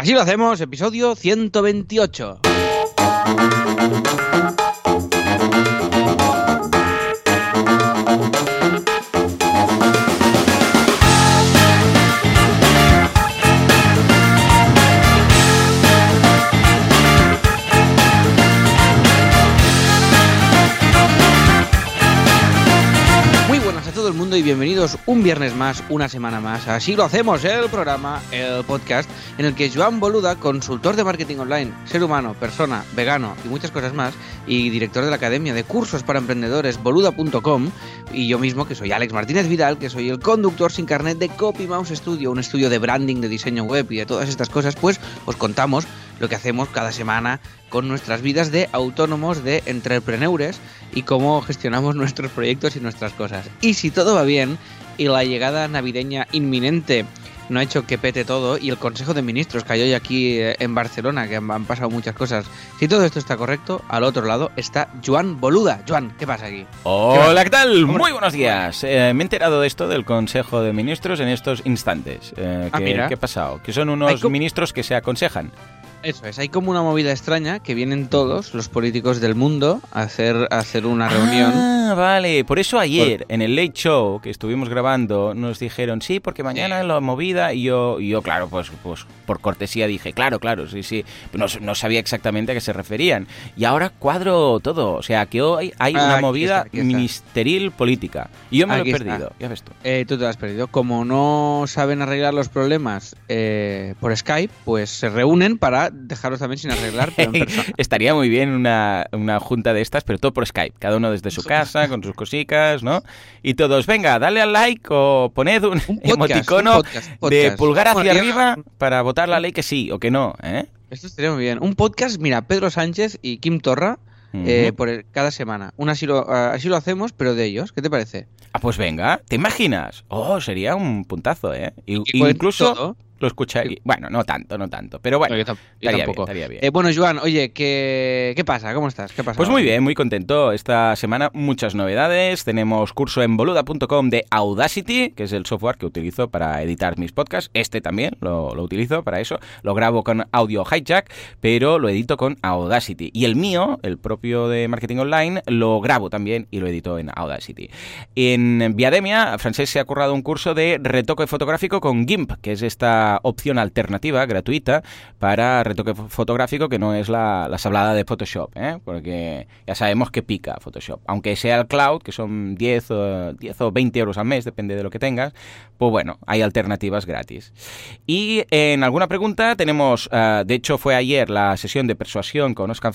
Así lo hacemos, episodio 128. Bienvenidos un viernes más, una semana más. Así lo hacemos, el programa, el podcast, en el que Joan Boluda, consultor de marketing online, ser humano, persona, vegano y muchas cosas más, y director de la Academia de Cursos para Emprendedores, boluda.com, y yo mismo, que soy Alex Martínez Vidal, que soy el conductor sin carnet de Copy Mouse Studio, un estudio de branding, de diseño web y de todas estas cosas, pues os contamos lo que hacemos cada semana con nuestras vidas de autónomos, de entrepreneurs y cómo gestionamos nuestros proyectos y nuestras cosas. Y si todo va bien y la llegada navideña inminente no ha hecho que pete todo y el Consejo de Ministros cayó hoy aquí eh, en Barcelona, que han pasado muchas cosas. Si todo esto está correcto, al otro lado está Joan Boluda. Joan, ¿qué pasa aquí? Hola, ¿qué, tal? Muy buenos días. Eh, me he enterado de esto del Consejo de Ministros en estos instantes. Eh, ah, ¿qué, ha pasado? Que son unos ministros que se aconsejan. Eso es, hay como una movida extraña que vienen todos los políticos del mundo a hacer, a hacer una reunión. Ah, vale, por eso ayer en el Late Show que estuvimos grabando nos dijeron, sí, porque mañana la movida y yo, y yo claro, pues, pues por cortesía dije, claro, claro, sí, sí, no, no sabía exactamente a qué se referían. Y ahora cuadro todo, o sea, que hoy hay una movida ministeril política. Y yo me lo he perdido, ya ves tú. Eh, tú te lo has perdido. Como no saben arreglar los problemas eh, por Skype, pues se reúnen para dejaros también sin arreglar, Estaría muy bien una, junta de estas, pero todo por Skype, cada uno desde su casa, con sus cositas, ¿no? Y todos, venga, dale al like o poned un, emoticono de pulgar hacia arriba para votar la ley que sí o que no, ¿eh? Esto estaría muy bien. Un podcast, mira, Pedro Sánchez y Kim Torra, eh, por cada semana. Un así lo, así lo hacemos, pero de ellos. ¿Qué te parece? Ah, pues venga, ¿te imaginas? Oh, sería un puntazo, ¿eh? incluso lo escucharía. Bueno, no tanto, no tanto. Pero bueno, estaría, Bien, eh, bueno, Joan, oye, ¿qué, ¿qué pasa? ¿Cómo estás? ¿Qué pasa? Pues muy bien, muy contento. Esta semana muchas novedades. Tenemos curso en boluda.com de Audacity, que es el software que utilizo para editar mis podcasts. Este también lo, lo utilizo para eso. Lo grabo con Audio Hijack, pero lo edito con Audacity. Y el mío, el propio de Marketing Online, lo grabo también y lo edito en Audacity. En Viademia, Francés se ha currado un curso de retoque fotográfico con GIMP, que es esta opción alternativa, gratuita, para retoque fotográfico que no es la, la sablada de Photoshop, ¿eh? porque ya sabemos que pica Photoshop. Aunque sea el cloud, que son 10 o, 10 o 20 euros al mes, depende de lo que tengas, pues bueno, hay alternativas gratis. Y en alguna pregunta tenemos, eh, de hecho fue ayer la sesión de persuasión con Oscar,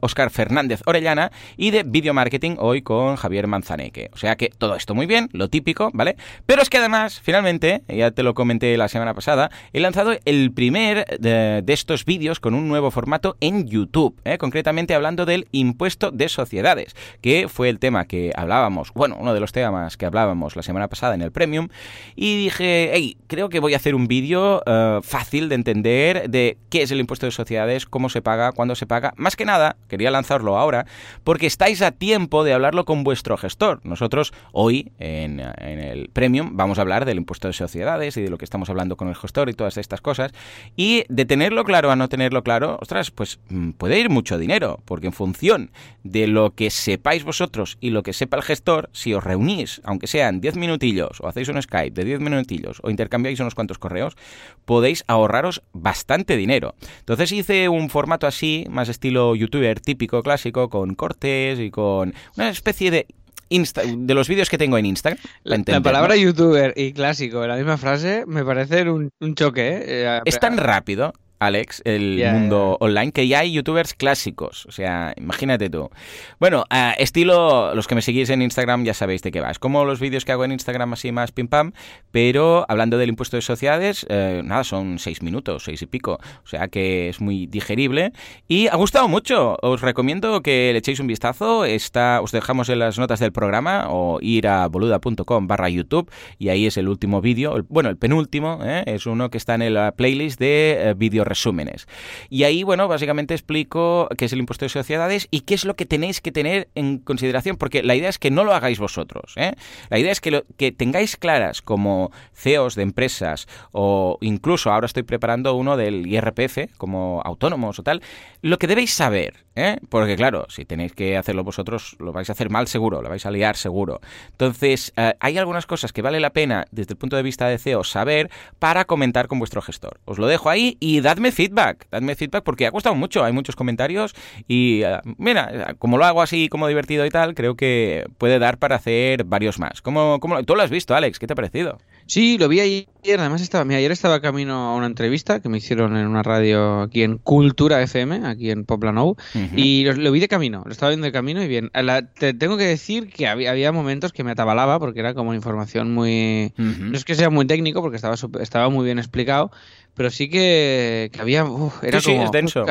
Oscar eh, Fernández Orellana y de video marketing hoy con Javier Manzaneque. O sea que todo esto muy bien, lo típico, ¿vale? Pero es que además, finalmente, ya te lo comenté la semana pasada, he lanzado el primer de, estos vídeos con un nuevo formato en YouTube, ¿eh? concretamente hablando del impuesto de sociedades, que fue el tema que hablábamos, bueno, uno de los temas que hablábamos la semana pasada en el Premium, y dije, hey, creo que voy a hacer un vídeo eh, fácil de entender de qué es el impuesto de sociedades, cómo se paga, cuándo se paga. Más que nada, quería lanzarlo ahora, porque estáis a tiempo de hablarlo con vuestro gestor. Nosotros hoy en, en el Premium vamos a hablar del impuesto de sociedades y de lo que estamos hablando con el gestor y todas estas cosas. Y de tenerlo claro a no tenerlo claro, ostras, pues mm, puede ir mucho dinero, porque en función de lo que sepáis vosotros y lo que sepa el gestor, si os reunís, aunque sean 10 minutillos, o hacéis un Skype de 10 minutillos, o intercambiáis unos cuantos correos, podéis ahorraros bastante dinero. Entonces hice un formato así, más estilo youtuber típico, clásico, con cortes y con una especie de de los vídeos que tengo en Instagram. La, palabra youtuber y clásico la misma frase me parecen un, un choque. ¿eh? Es tan rápido Alex, el mundo online, que ya hay youtubers clásicos. O sea, imagínate tú. Bueno, estilo, los que me seguís en Instagram ya sabéis de qué va. Es como los vídeos que hago en Instagram así más pim pam, pero hablando del impuesto de sociedades, eh, nada, son seis minutos, seis y pico. O sea que es muy digerible y ha gustado mucho. Os recomiendo que le echéis un vistazo. Está, os dejamos en las notas del programa o ir a boluda.com barra YouTube y ahí es el último vídeo. Bueno, el penúltimo, ¿eh? es uno que está en la playlist de eh, vídeos resúmenes. Y ahí, bueno, básicamente explico qué es el impuesto de sociedades y qué es lo que tenéis que tener en consideración, porque la idea es que no lo hagáis vosotros. ¿eh? La idea es que, que tengáis claras como CEOs de empresas o incluso ahora estoy preparando uno del IRPF como autónomos o tal, lo que debéis saber, ¿eh? porque claro, si tenéis que hacerlo vosotros, lo vais a hacer mal seguro, lo vais a liar seguro. Entonces, eh, hay algunas cosas que vale la pena desde el punto de vista de CEO saber para comentar con vuestro gestor. Os lo dejo ahí y dadme feedback, dadme feedback porque ha costado mucho, hay muchos comentarios y eh, mira, como lo hago así como divertido y tal, creo que puede dar para hacer varios más. ¿Cómo, cómo, tú lo has visto, Alex? ¿Qué te ha parecido? Sí, lo vi ayer. Además, estaba, mira, ayer estaba camino a una entrevista que me hicieron en una radio aquí en Cultura FM, aquí en Poplanou, y lo, vi de camino. Lo estaba viendo de camino y bien. te tengo que decir que había, había, momentos que me atabalaba porque era como información muy. No es que sea muy técnico porque estaba, estaba muy bien explicado, pero sí que, había. era sí, como, es denso.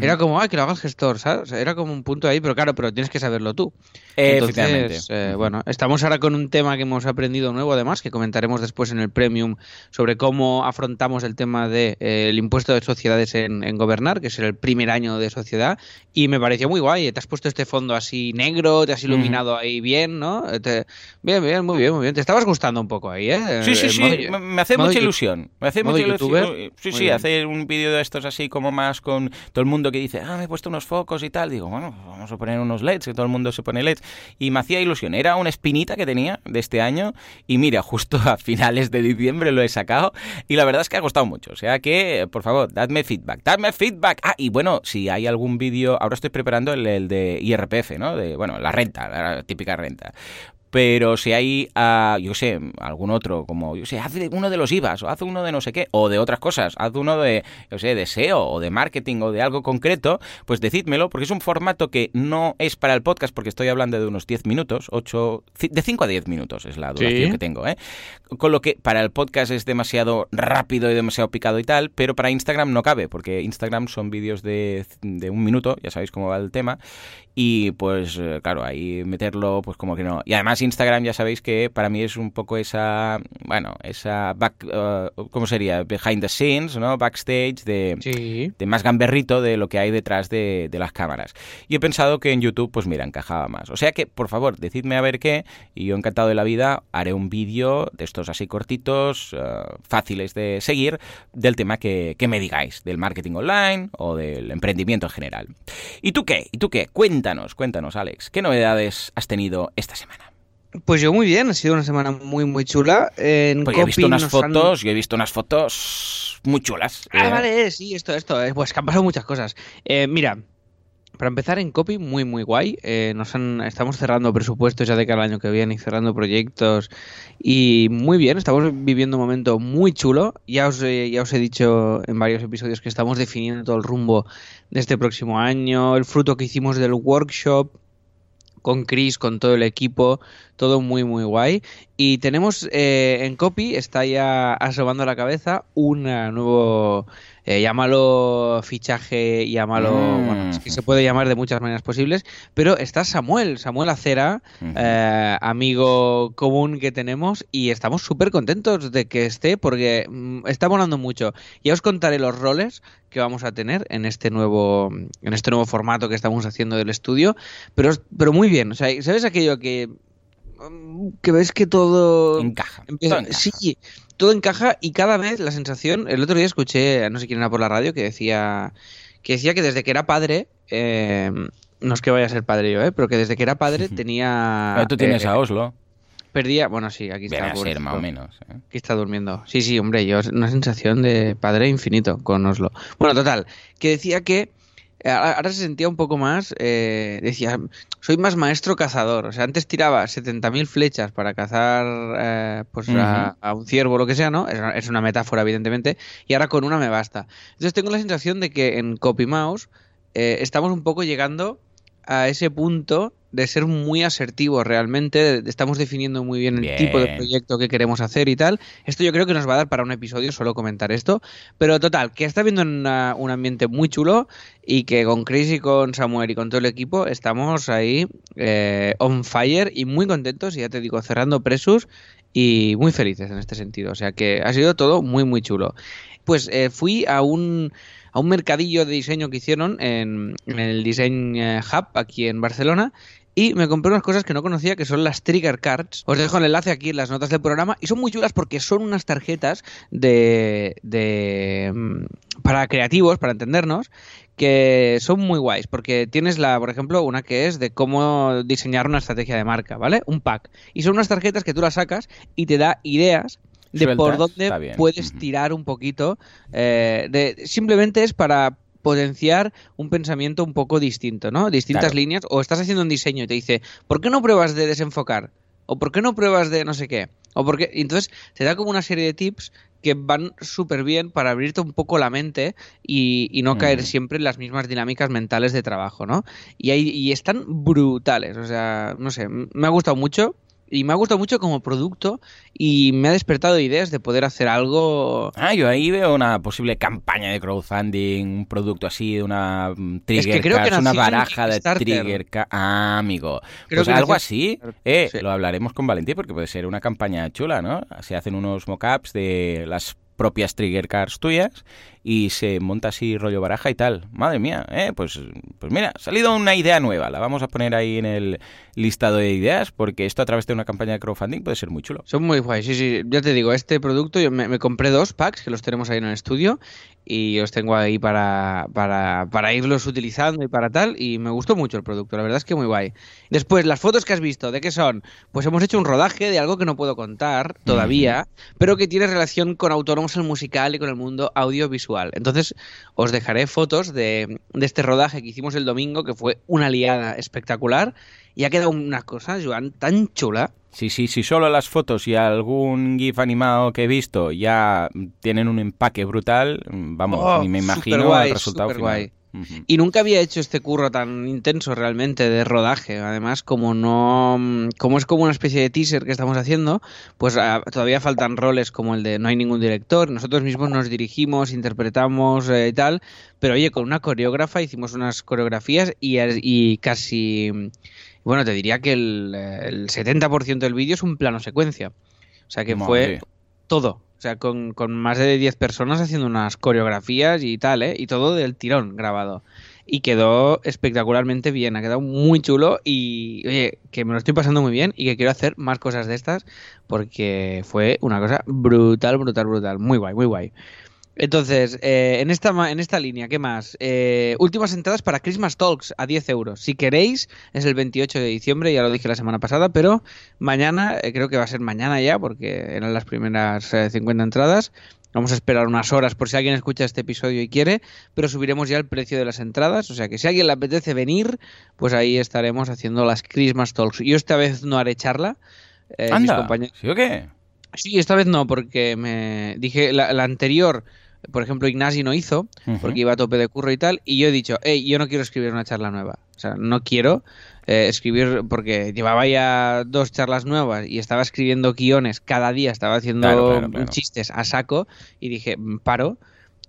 Era como, ay, que lo haga el gestor, ¿sabes? era como un punto ahí, pero claro, pero tienes que saberlo tú. Entonces, eh, bueno, estamos ahora con un tema que hemos aprendido nuevo, además, que comentaremos después en el Premium, sobre cómo afrontamos el tema del de, eh, impuesto de sociedades en, gobernar, que es el primer año de sociedad, y me pareció muy guay. Te has puesto este fondo así negro, te has iluminado ahí bien, ¿no? Bien, bien, muy bien, muy bien. Te estabas gustando un poco ahí, ¿eh? Sí, sí, sí, me hace mucha ilusión. Me hace mucha ilusión. Sí, sí, hacer un vídeo de estos así como más con todo el mundo mundo que dice, ah, me he puesto unos focos y tal. Digo, bueno, vamos a poner unos LEDs, que todo el mundo se pone LEDs. Y me hacía ilusión. Era una espinita que tenía de este año. Y mira, justo a finales de diciembre lo he sacado. Y la verdad es que ha costado mucho. O sea que, por favor, dadme feedback. Dadme feedback. Ah, y bueno, si hay algún vídeo, ahora estoy preparando el, el de IRPF, ¿no? De, bueno, la renta, la típica renta pero si hay, uh, yo sé, algún otro, como, yo sé, haz uno de los IVAs, o haz uno de no sé qué, o de otras cosas, haz uno de, yo sé, de SEO, o de marketing, o de algo concreto, pues decídmelo, porque es un formato que no es para el podcast, porque estoy hablando de unos 10 minutos, 8, de 5 a 10 minutos es la duración que tengo, ¿eh? Con lo que para el podcast es demasiado rápido y demasiado picado y tal, pero para Instagram no cabe, porque Instagram son vídeos de, de un minuto, ya sabéis cómo va el tema, y pues eh, claro, ahí meterlo pues como que no. Y además Instagram ya sabéis que para mí es un poco esa, bueno, esa back, uh, ¿cómo sería? Behind the scenes, ¿no? Backstage de, de más gamberrito de lo que hay detrás de, de, las cámaras. Y he pensado que en YouTube pues mira, encajaba más. O sea que, por favor, decidme a ver qué y yo encantado de la vida haré un vídeo de estos así cortitos, uh, fáciles de seguir, del tema que, que me digáis, del marketing online o del emprendimiento en general. ¿Y tú qué? ¿Y tú qué? Cuéntame Cuéntanos, cuéntanos, Alex, ¿qué novedades has tenido esta semana? Pues yo muy bien, ha sido una semana muy muy chula. En pues he visto unas fotos, yo he visto unas fotos muy chulas. Ah, eh. vale, sí, esto, esto, eh, pues que han pasado muchas cosas. Eh, mira, para empezar en copy, muy muy guay. nos estamos cerrando presupuestos ya de cada año que viene y cerrando proyectos. Y muy bien, estamos viviendo un momento muy chulo. Ya os, ya os he dicho en varios episodios que estamos definiendo todo el rumbo de este próximo año, el fruto que hicimos del workshop con Chris, con todo el equipo, todo muy muy guay. Y tenemos eh, en copy, está ya asomando la cabeza, un nuevo eh, llámalo fichaje, llámalo, mm. bueno, es que se puede llamar de muchas maneras posibles, pero está Samuel, Samuel Acera, eh, amigo común que tenemos y estamos súper contentos de que esté porque mm, está volando mucho. Ya os contaré los roles que vamos a tener en este nuevo en este nuevo formato que estamos haciendo del estudio, pero pero muy bien, o sea, ¿sabes aquello que mm, que ves que todo encaja. Sí, todo encaja y cada vez la sensación. El otro día escuché, no sé quién era por la radio, que decía que decía que desde que era padre, eh, no es que vaya a ser padre yo, eh, pero que desde que era padre tenía. Pero tú tienes eh, a Oslo. Perdía, bueno, sí, aquí está. A ser, más o menos. ¿eh? Aquí está durmiendo. Sí, sí, hombre, yo una sensación de padre infinito con Oslo. Bueno, total, que decía que ahora se sentía un poco más, eh, decía, soy más maestro cazador. O sea, antes tiraba 70.000 flechas para cazar eh, pues a, un ciervo o lo que sea, ¿no? Es una, metáfora, evidentemente. Y ahora con una me basta. Entonces tengo la sensación de que en CopyMouse eh, estamos un poco llegando a ese punto de ser muy asertivos realmente, estamos definiendo muy bien el tipo de proyecto que queremos hacer y tal. Esto yo creo que nos va a dar para un episodio solo comentar esto, pero total, que está viendo un ambiente muy chulo y que con Chris y con Samuel y con todo el equipo estamos ahí eh, on fire y muy contentos y ya te digo, cerrando presos y muy felices en este sentido. O sea que ha sido todo muy, muy chulo. Pues eh, fui a un, a un mercadillo de diseño que hicieron en, en el Design eh, Hub aquí en Barcelona y me compré unas cosas que no conocía, que son las Trigger Cards. Os dejo el enlace aquí en las notas del programa. Y son muy chulas porque son unas tarjetas de, de mm, para creativos, para entendernos, que son muy guays. Porque tienes la, por ejemplo, una que es de cómo diseñar una estrategia de marca, ¿vale? Un pack. Y son unas tarjetas que tú las sacas y te da ideas de Sueltas, por dónde puedes tirar un poquito. eh, de, simplemente es para potenciar un pensamiento un poco distinto, ¿no? Distintas Claro. líneas. O estás haciendo un diseño y te dice, ¿por qué no pruebas de desenfocar? ¿O por qué no pruebas de no sé qué? O por qué... y entonces te da como una serie de tips que van súper bien para abrirte un poco la mente y, y no caer siempre en las mismas dinámicas mentales de trabajo, ¿no? Y, hay, y están brutales, o sea, no sé, me ha gustado mucho y me ha gustado mucho como producto y me ha despertado ideas de poder hacer algo... Ah, yo ahí veo una posible campaña de crowdfunding, un producto así, una mm, trigger creo que cards, una nació en baraja de trigger. Ah, amigo. Creo pues que algo así, eh, sí. lo hablaremos con Valentín porque puede ser una campaña chula, ¿no? Se hacen unos mockups de las propias trigger cards tuyas y se monta así rollo baraja y tal. Madre mía, eh, pues, pues mira, ha salido una idea nueva. La vamos a poner ahí en el listado de ideas porque esto a través de una campaña de crowdfunding puede ser muy chulo. Son muy guays, sí, sí. Ya te digo, este producto, yo me, me compré dos packs que los tenemos ahí en el estudio y los tengo ahí para, para, para irlos utilizando y para tal. Y me gustó mucho el producto, la verdad es que muy guay. Después, las fotos que has visto, ¿de qué son? Pues hemos hecho un rodaje de algo que no puedo contar todavía, pero que tiene relación con autónomos el musical y con el mundo audiovisual. Entonces, os dejaré fotos de, de este rodaje que hicimos el domingo, que fue una liada espectacular. Y ha quedado una cosa, Joan, tan chula. Sí, sí, sí, solo las fotos y algún GIF animado que he visto ya tienen un empaque brutal, vamos, Oh, ni me imagino el resultado superguay. Y nunca había hecho este curro tan intenso realmente de rodaje. Además, como no, como es como una especie de teaser que estamos haciendo, pues ah, todavía faltan roles como el de no hay ningún director. Nosotros mismos nos dirigimos, interpretamos eh, y tal. Pero oye, con una coreógrafa hicimos unas coreografías y, y casi, bueno, te diría que el, el 70% del vídeo es un plano secuencia. O sea que fue todo. O sea, con, con más de 10 personas haciendo unas coreografías y tal, ¿eh? Y todo del tirón grabado. Y quedó espectacularmente bien, ha quedado muy chulo y, oye, que me lo estoy pasando muy bien y que quiero hacer más cosas de estas porque fue una cosa brutal, brutal, brutal. Muy guay, muy guay. Entonces, eh, en, esta, en esta línea, ¿qué más? Eh, últimas entradas para Christmas Talks a 10 euros. Si queréis, es el 28 de diciembre, ya lo dije la semana pasada, pero mañana, eh, creo que va a ser mañana ya, porque eran las primeras eh, 50 entradas. Vamos a esperar unas horas por si alguien escucha este episodio y quiere, pero subiremos ya el precio de las entradas. O sea que si a alguien le apetece venir, pues ahí estaremos haciendo las Christmas Talks. Yo esta vez no haré charla. eh, mis Anda, compañeros- ¿sí o qué? Sí, esta vez no, porque me dije la, la anterior, por ejemplo, Ignasi no hizo, porque iba a tope de curro y tal, y yo he dicho, hey, yo no quiero escribir una charla nueva. O sea, no quiero eh, escribir, porque llevaba ya dos charlas nuevas y estaba escribiendo guiones cada día, estaba haciendo Claro, claro, claro. chistes a saco, y dije, "Mm, paro.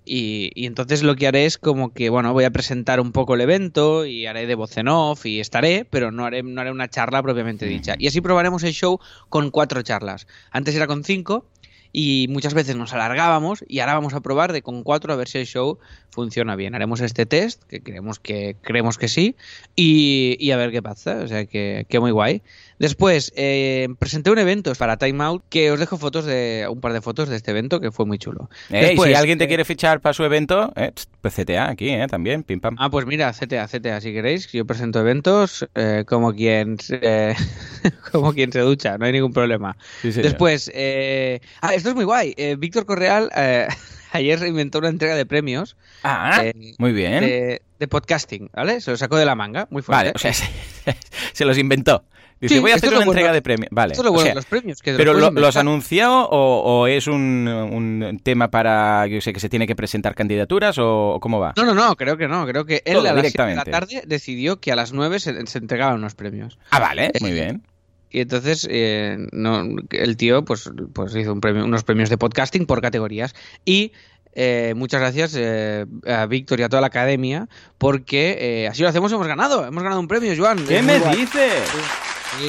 Y, y entonces lo que haré es como que, bueno, voy a presentar un poco el evento y haré de voz en off y estaré, pero no haré, no haré una charla propiamente dicha. Y así probaremos el show con cuatro charlas. Antes era con cinco y muchas veces nos alargábamos y ahora vamos a probar de con cuatro a ver si el show funciona bien. Haremos este test, que creemos que, creemos que sí, y, y a ver qué pasa. O sea que, que muy guay. Después, eh, presenté un evento para Time Out que os dejo fotos de un par de fotos de este evento que fue muy chulo. Después, si alguien te eh, quiere fichar para su evento, eh, pues CTA aquí, eh, también, pim pam. Ah, pues mira, CTA, CTA, si queréis, yo presento eventos eh, como quien eh, como quien se ducha, no hay ningún problema. Sí. Después, eh, ah, esto es muy guay. Víctor Correal ayer inventó una entrega de premios Ah, muy bien. de, de podcasting, ¿vale? Se lo sacó de la manga, muy fuerte. Vale, o sea, se, se los inventó. Dice, Sí, voy a hacer una entrega bueno- de premios. Vale. Esto es lo o bueno sea, de los premios. Que ¿Pero lo- los anunció o, o es un, un tema para, yo sé, que se tiene que presentar candidaturas o, cómo va? No, no, no, creo que no. Creo que él Todo, a las 7 de la tarde decidió que a las 9 se, se entregaban unos premios. Ah, vale, Eh, muy bien. Y entonces eh, no, el tío pues, pues hizo un premio, unos premios de podcasting por categorías. Y eh, muchas gracias eh, a Víctor y a toda la academia, porque así lo hacemos, hemos ganado, hemos ganado un premio, Joan. ¿Qué me guay. dices? Sí.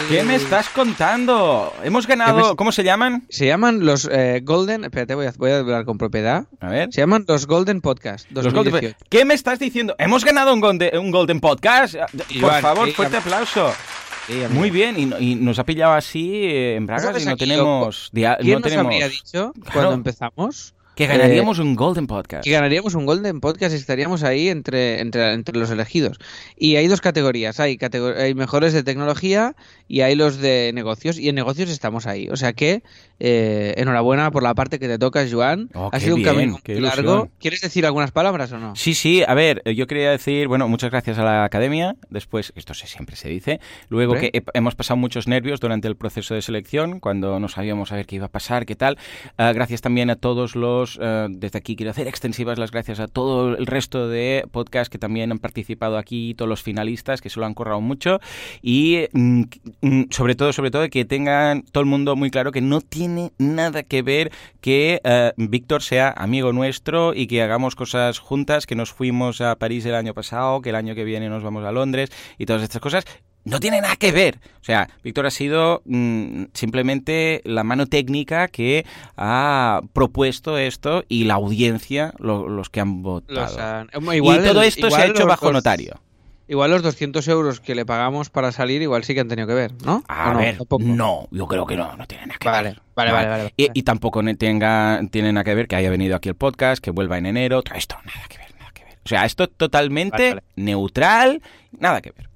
¿Qué me estás contando? Hemos ganado. ¿Qué me- ¿Cómo se llaman? Se llaman los eh, Golden, espérate, voy a, voy a hablar con propiedad. A ver. Se llaman los Golden Podcast Los Golden- 2018. ¿Qué me estás diciendo? ¿Hemos ganado un Golden, un Golden Podcast? Por Iván, favor, sí, fuerte aplauso. Sí. Muy bien, y, no- y nos ha pillado así eh, en bragas ¿Sabes y no aquí tenemos... ¿Quién no nos tenemos habría dicho Claro. cuando empezamos que ganaríamos un Golden Podcast. que ganaríamos un Golden Podcast y estaríamos ahí entre, entre, entre los elegidos? Y hay dos categorías, hay, catego- hay mejores de tecnología y hay los de negocios, y en negocios estamos ahí. O sea que, eh, enhorabuena por la parte que te toca, Joan. Oh, ha sido un bien, camino muy largo. ilusión. ¿Quieres decir algunas palabras o no? Sí, sí, a ver, eh, yo quería decir, bueno, muchas gracias a la academia, después, esto se, siempre se dice, luego que he- hemos pasado muchos nervios durante el proceso de selección, cuando no sabíamos a ver qué iba a pasar, qué tal, Ah, gracias también a todos los, eh, desde aquí quiero hacer extensivas las gracias a todo el resto de podcasts que también han participado aquí, todos los finalistas que se lo han currado mucho, y mm, mm, sobre todo, sobre todo, que tengan todo el mundo muy claro que no tiene nada que ver que eh, Víctor sea amigo nuestro y que hagamos cosas juntas, que nos fuimos a París el año pasado, que el año que viene nos vamos a Londres y todas estas cosas. No tiene nada que ver. O sea, Víctor ha sido mm, simplemente la mano técnica que ha propuesto esto y la audiencia, lo- los que han votado. Los han- eh, y igual todo el- esto se ha hecho bajo dos- notario. Igual los 200 euros que le pagamos para salir, igual sí que han tenido que ver, ¿no? A ver, Tampoco. no, yo creo que no, no tiene nada que Vale, ver. vale, vale, vale. Y, y tampoco tenga, tiene nada que ver que haya venido aquí el podcast, que vuelva en enero, todo esto, nada que ver, nada que ver. O sea, esto totalmente neutral, nada que ver.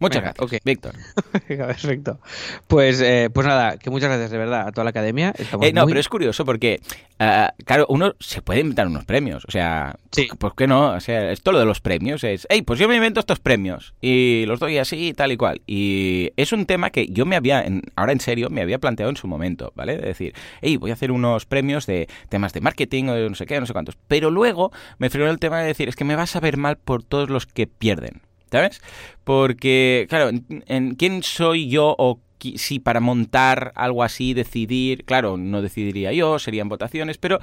Muchas Venga, gracias, ok. Víctor. Perfecto. Pues, eh, pues nada, que muchas gracias de verdad a toda la academia. Eh, no, muy- pero es curioso porque, ah, claro, uno se puede inventar unos premios. O sea, Sí. ¿por qué no? O sea, esto lo de los premios es, hey, pues yo me invento estos premios y los doy así, tal y cual. Y es un tema que yo me había, en- ahora en serio, me había planteado en su momento, ¿vale? De decir, hey, voy a hacer unos premios de temas de marketing o de no sé qué, no sé cuántos. Pero luego me frenó el tema de decir, es que me vas a ver mal por todos los que pierden. ¿Sabes? Porque, claro, en, en quién soy yo o si para montar algo así, decidir, claro, no decidiría yo, serían votaciones, pero,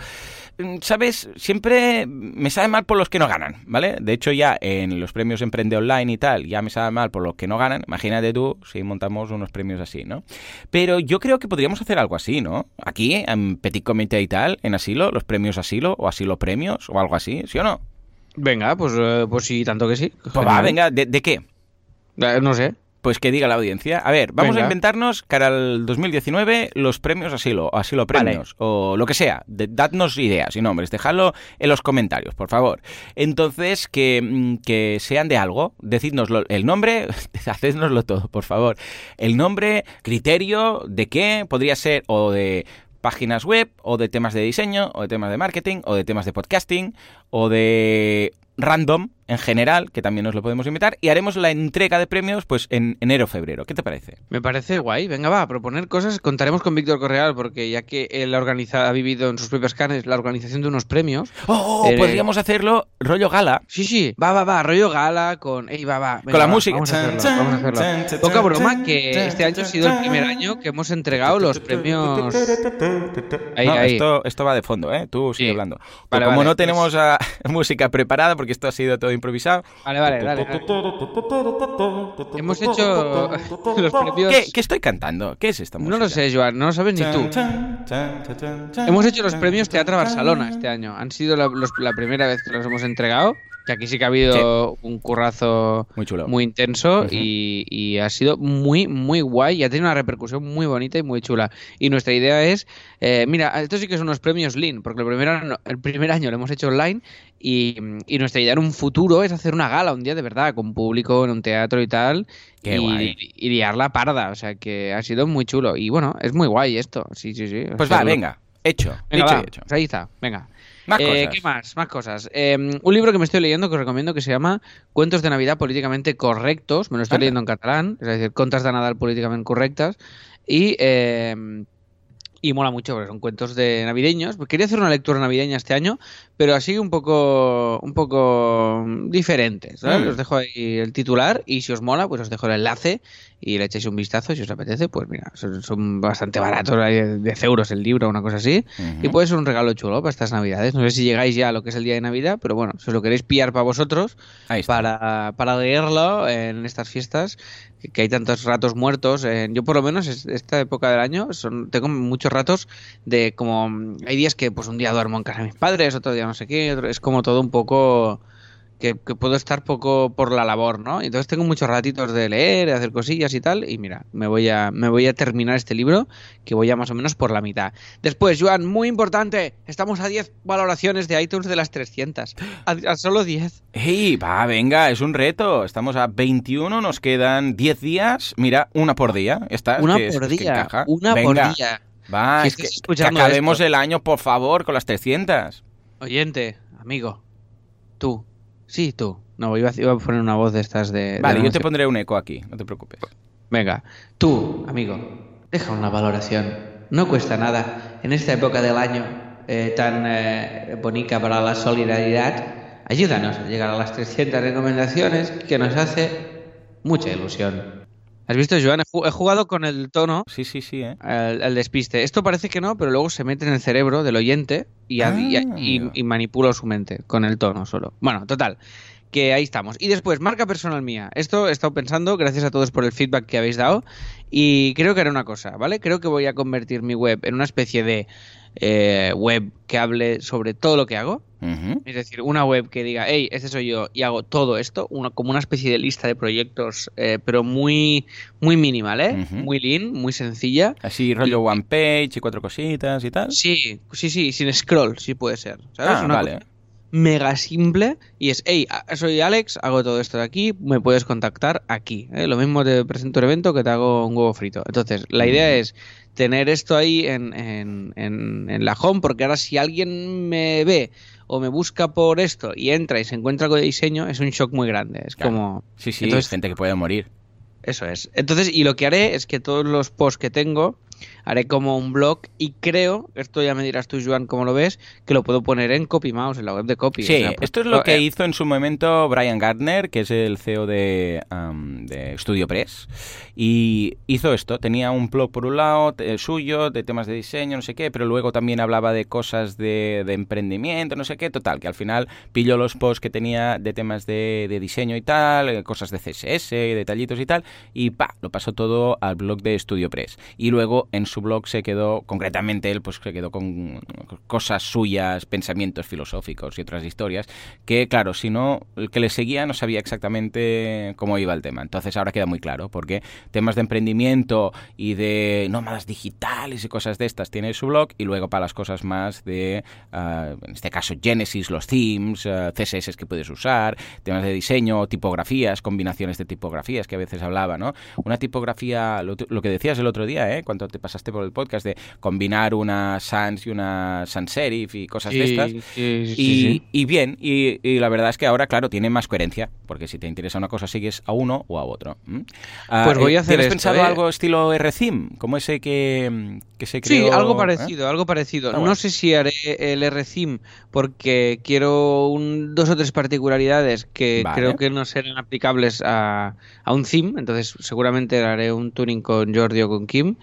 mm, ¿sabes? Siempre me sabe mal por los que no ganan, ¿vale? De hecho, ya en los premios Emprende Online y tal, ya me sabe mal por los que no ganan. Imagínate tú si montamos unos premios así, ¿no? Pero yo creo que podríamos hacer algo así, ¿no? Aquí, en Petit Comité y tal, en Asilo, los premios Asilo o Asilo Premios o algo así, ¿sí o no? Venga, pues, eh, pues sí, tanto que sí. Pues va, venga, ¿de, de qué? Eh, no sé. Pues que diga la audiencia. A ver, vamos a inventarnos cara al 2019 los premios asilo, o asilo premios, o lo que sea. De- dadnos ideas y nombres, dejadlo en los comentarios, por favor. Entonces, que, mm, que sean de algo, decidnoslo el nombre, hacednoslo todo, por favor. El nombre, criterio, de qué, podría ser o de páginas web, o de temas de diseño, o de temas de marketing, o de temas de podcasting, o de random en general, que también nos lo podemos invitar, y haremos la entrega de premios pues en enero o febrero. ¿Qué te parece? Me parece guay. Venga, va, a proponer cosas. Contaremos con Víctor Correal, porque ya que él ha, organizado, ha vivido en sus propias carnes la organización de unos premios. Oh, Eh, podríamos hacerlo rollo gala. Sí, sí, va, va, va, rollo gala con. Ey, va, va. venga, Con la va, música. Vamos a hacerlo. Chan, vamos a hacerlo. chan, chan, Poca broma chan, que este año ha sido el primer año que hemos entregado los premios. Ahí, No, ahí. Esto, esto va de fondo, ¿eh? Tú sigue Sí. hablando. Pues Vale, como vale, no tenemos ah, música preparada, porque esto ha sido todo improvisado. Vale, vale, dale. Hemos hecho los premios. ¿Qué, qué estoy cantando? ¿Qué es esta música? No lo sé, Joan, no lo sabes ni tú. Hemos hecho los premios Teatro Barcelona este año. Han sido la, los- la primera vez que los hemos entregado. Que aquí sí que ha habido un currazo Muy chulo. muy intenso y, y ha sido muy, muy guay y ha tenido una repercusión muy bonita y muy chula. Y nuestra idea es, eh, mira, estos sí que son unos premios Lean, porque el primer, año, el primer año lo hemos hecho online y, y nuestra idea en un futuro es hacer una gala un día de verdad, con público en un teatro y tal. Qué y, guay. y liarla parda, o sea que ha sido muy chulo. Y bueno, es muy guay esto, sí, sí, sí. Pues va, venga. Hecho. Venga, dicho va, y hecho. pues ahí está, venga. Más Eh, cosas. ¿Qué más? Más cosas. Eh, un libro que me estoy leyendo que os recomiendo que se llama Cuentos de Navidad políticamente correctos. Me lo estoy Anda. leyendo en catalán, es decir, contas de Nadal políticamente correctas. Y, eh, Y mola mucho, porque son cuentos de navideños. Quería hacer una lectura navideña este año, pero así un poco, un poco diferente. ¿sabes? Mm. Os dejo ahí el titular y si os mola, pues os dejo el enlace y le echáis un vistazo si os apetece. Pues mira, son, son bastante baratos, hay 10 euros el libro una cosa así. Y puede ser un regalo chulo para estas navidades. No sé si llegáis ya a lo que es el día de Navidad, pero bueno, si os lo queréis pillar para vosotros, para, para leerlo en estas fiestas, que- hay tantos ratos muertos. yo por lo menos es- esta época del año son, tengo muchos ratos de como... mm, Hay días que pues un día duermo en casa de mis padres, otro día no sé qué, otro- es como todo un poco... Que, que puedo estar poco por la labor, ¿no? Entonces tengo muchos ratitos de leer, de hacer cosillas y tal, y mira, me voy a, me voy a terminar este libro, que voy a más o menos por la mitad. Después, Joan, muy importante, estamos a 10 valoraciones de iTunes de las 300. A, a solo 10. ¡Ey! Va, venga, es un reto. Estamos a 21, nos quedan 10 días. Mira, una por día. Está, Una que por que día. Una Venga, por día. Va, es que, acabemos esto. el año, por favor, con las 300. Oyente, amigo, tú. Sí, tú. No, iba a, iba a poner una voz de estas de... de Vale, yo te pondré un eco aquí, no te preocupes. Venga, tú, amigo, deja una valoración. No cuesta nada. En esta época del año eh, tan eh, bonita para la solidaridad, ayúdanos a llegar a las 300 recomendaciones que nos hace mucha ilusión. ¿Has visto, Joan? He ju- he jugado con el tono Sí, sí, sí, ¿eh? el, el despiste. Esto parece que no, pero luego se mete en el cerebro del oyente y, Ah, y- amigo. y manipula su mente con el tono solo. Bueno, total. Que ahí estamos. Y después, marca personal mía. Esto he estado pensando, gracias a todos por el feedback que habéis dado. Y creo que haré una cosa, ¿vale? Creo que voy a convertir mi web en una especie de eh, web que hable sobre todo lo que hago. Es decir, una web que diga, hey, este soy yo y hago todo esto, una, como una especie de lista de proyectos, eh, pero muy, muy minimal, ¿eh? Muy lean, muy sencilla. Así rollo one page y cuatro cositas y tal. Sí, sí, sí, sin scroll, sí puede ser. ¿Sabes? Ah, Una vale. cosa mega simple y es, hey, soy Alex, hago todo esto de aquí, me puedes contactar aquí. ¿eh? Lo mismo te presento un evento que te hago un huevo frito. Entonces, la idea es tener esto ahí en, en, en- en la home, porque ahora si alguien me ve o me busca por esto y entra y se encuentra algo de diseño, es un shock muy grande. Es Claro. como... Sí, sí, Entonces- gente que puede morir. Eso es. Entonces, y lo que haré es que todos los posts que tengo haré como un blog y creo, esto ya me dirás tú, Joan, cómo lo ves, que lo puedo poner en CopyMouse, en la web de Copy. Sí, O sea, pues, esto es lo que eh, hizo en su momento Brian Gardner, que es el CEO de, am, de Studio Press, y hizo esto. Tenía un blog por un lado te- suyo, de temas de diseño, no sé qué, pero luego también hablaba de cosas de, de emprendimiento, no sé qué, total, que al final pilló los posts que tenía de temas de, de diseño y tal, eh, cosas de CSS, detallitos y tal, y pa, lo pasó todo al blog de Studio Press. Y luego en su blog se quedó, concretamente él, pues se quedó con cosas suyas, pensamientos filosóficos y otras historias, que claro, si no, el que le seguía no sabía exactamente cómo iba el tema. Entonces ahora queda muy claro, porque temas de emprendimiento y de nómadas digitales y cosas de estas tiene su blog, y luego para las cosas más de, ah, en este caso, Genesis, los themes, ah, CSS que puedes usar, temas de diseño, tipografías, combinaciones de tipografías que a veces hablaba, ¿no? Una tipografía, lo, lo que decías el otro día, ¿eh? Cuando te pasaste por el podcast de combinar una sans y una sans serif y cosas de estas. sí, sí, sí, Y, sí. y bien, y, y la verdad es que ahora, claro, tiene más coherencia, porque si te interesa una cosa, sigues a uno o a otro. Ah, Pues voy a eh, hacer ¿Tienes esto, pensado ¿eh? algo estilo RCIM? Como ese que, que se creó... Sí, algo ¿eh? parecido, algo parecido. Ah, no sé si haré el RCIM porque quiero un- dos o tres particularidades que Vale. creo que no serán aplicables a, a un theme. Entonces, seguramente haré un tuning con Jordi o con Kim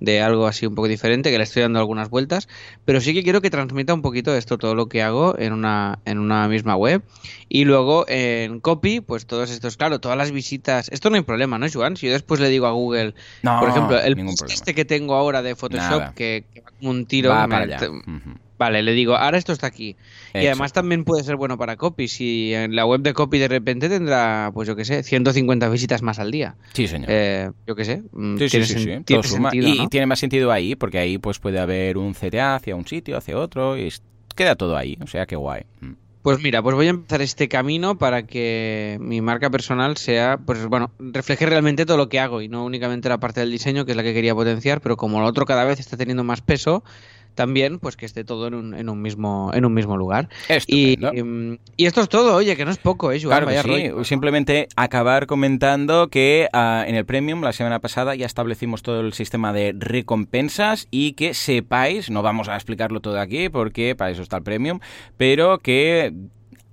de algo así un poco diferente, que le estoy dando algunas vueltas. Pero sí que quiero que transmita un poquito esto, todo lo que hago en una, en una misma web. Y luego en copy, pues todos estos, claro, todas las visitas. Esto no hay problema, ¿no, Joan? Si yo después le digo a Google, No, por ejemplo, el este que tengo ahora de Photoshop, que, que va como un tiro. Va me- para allá. te- Ujú. Vale, le digo, ahora esto está aquí. Y además también puede ser bueno para copy. Si en la web de copy de repente tendrá, pues yo qué sé, 150 visitas más al día. Sí, señor. Eh, yo qué sé. mm, Sí, sí, tiene sí, sí, tiene todo suma. sentido, y, ¿no? y tiene más sentido ahí, porque ahí pues puede haber un CTA hacia un sitio, hacia otro, y queda todo ahí, o sea que guay. Mm. Pues mira, pues voy a empezar este camino para que mi marca personal sea, pues bueno, refleje realmente todo lo que hago y no únicamente la parte del diseño, que es la que quería potenciar, pero como lo otro cada vez está teniendo más peso, también, pues que esté todo en un, en un mismo en un mismo lugar. Y, y esto es todo, oye, que no es poco, ¿eh, Joan? Claro Vaya sí. rollo. Simplemente acabar comentando que ah, en el Premium la semana pasada ya establecimos todo el sistema de recompensas y que sepáis, no vamos a explicarlo todo aquí porque para eso está el Premium, pero que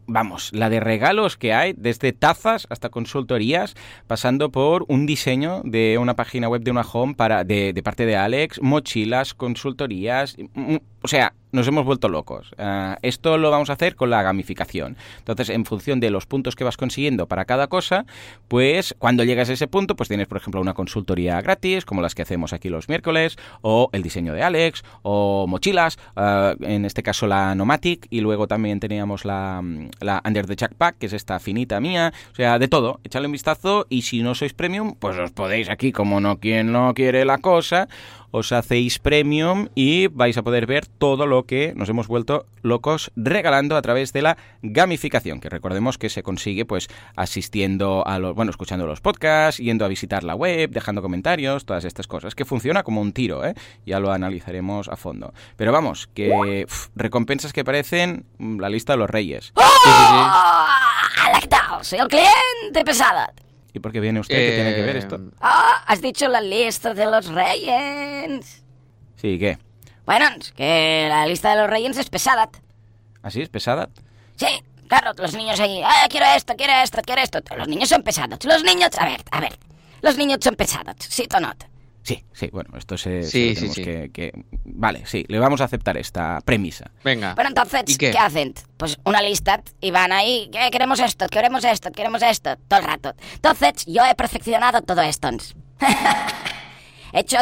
vamos, la de regalos que hay, desde tazas hasta consultorías, pasando por un diseño de una página web de una home para de, de parte de Alex, mochilas, consultorías, mm, o sea, nos hemos vuelto locos. Ah, esto lo vamos a hacer con la gamificación. Entonces, en función de los puntos que vas consiguiendo para cada cosa, pues cuando llegas a ese punto, pues tienes, por ejemplo, una consultoría gratis, como las que hacemos aquí los miércoles, o el diseño de Alex, o mochilas, ah, en este caso la Nomatic, y luego también teníamos la, la Under the Jackpack, que es esta finita mía, o sea, de todo. Echadle un vistazo y si no sois premium, pues os podéis aquí, como no quien no quiere la cosa, os hacéis premium y vais a poder ver todo lo que nos hemos vuelto locos regalando a través de la gamificación, que recordemos que se consigue pues asistiendo a los, bueno, escuchando los podcasts, yendo a visitar la web, dejando comentarios, todas estas cosas, que funciona como un tiro, ¿eh? Ya lo analizaremos a fondo. Pero vamos, que recompensas que parecen mm, la lista de los reyes. ¿qué tal? Soy el cliente pesada. ¿Y por qué viene usted? ¿Qué tiene que ver esto? Ah, has dicho la lista de los reyes. Sí, ¿qué? Bueno, es que la lista de los reyes es pesada. ¿Así es pesada? Sí, claro, los niños ahí, ah, quiero esto, quiero esto, quiero esto. Los niños son pesados. Los niños, a ver, a ver. Los niños son pesados, ¿sí o no? Sí, sí, bueno, esto se, Sí, sí, sí. Que, que- Vale, sí, le vamos a aceptar esta premisa. Venga. Pero entonces, ¿Y qué? qué? hacen? Pues una lista y van ahí, "Eh, queremos esto, queremos esto, queremos esto, todo el rato. Entonces, yo he perfeccionado todo esto. he hecho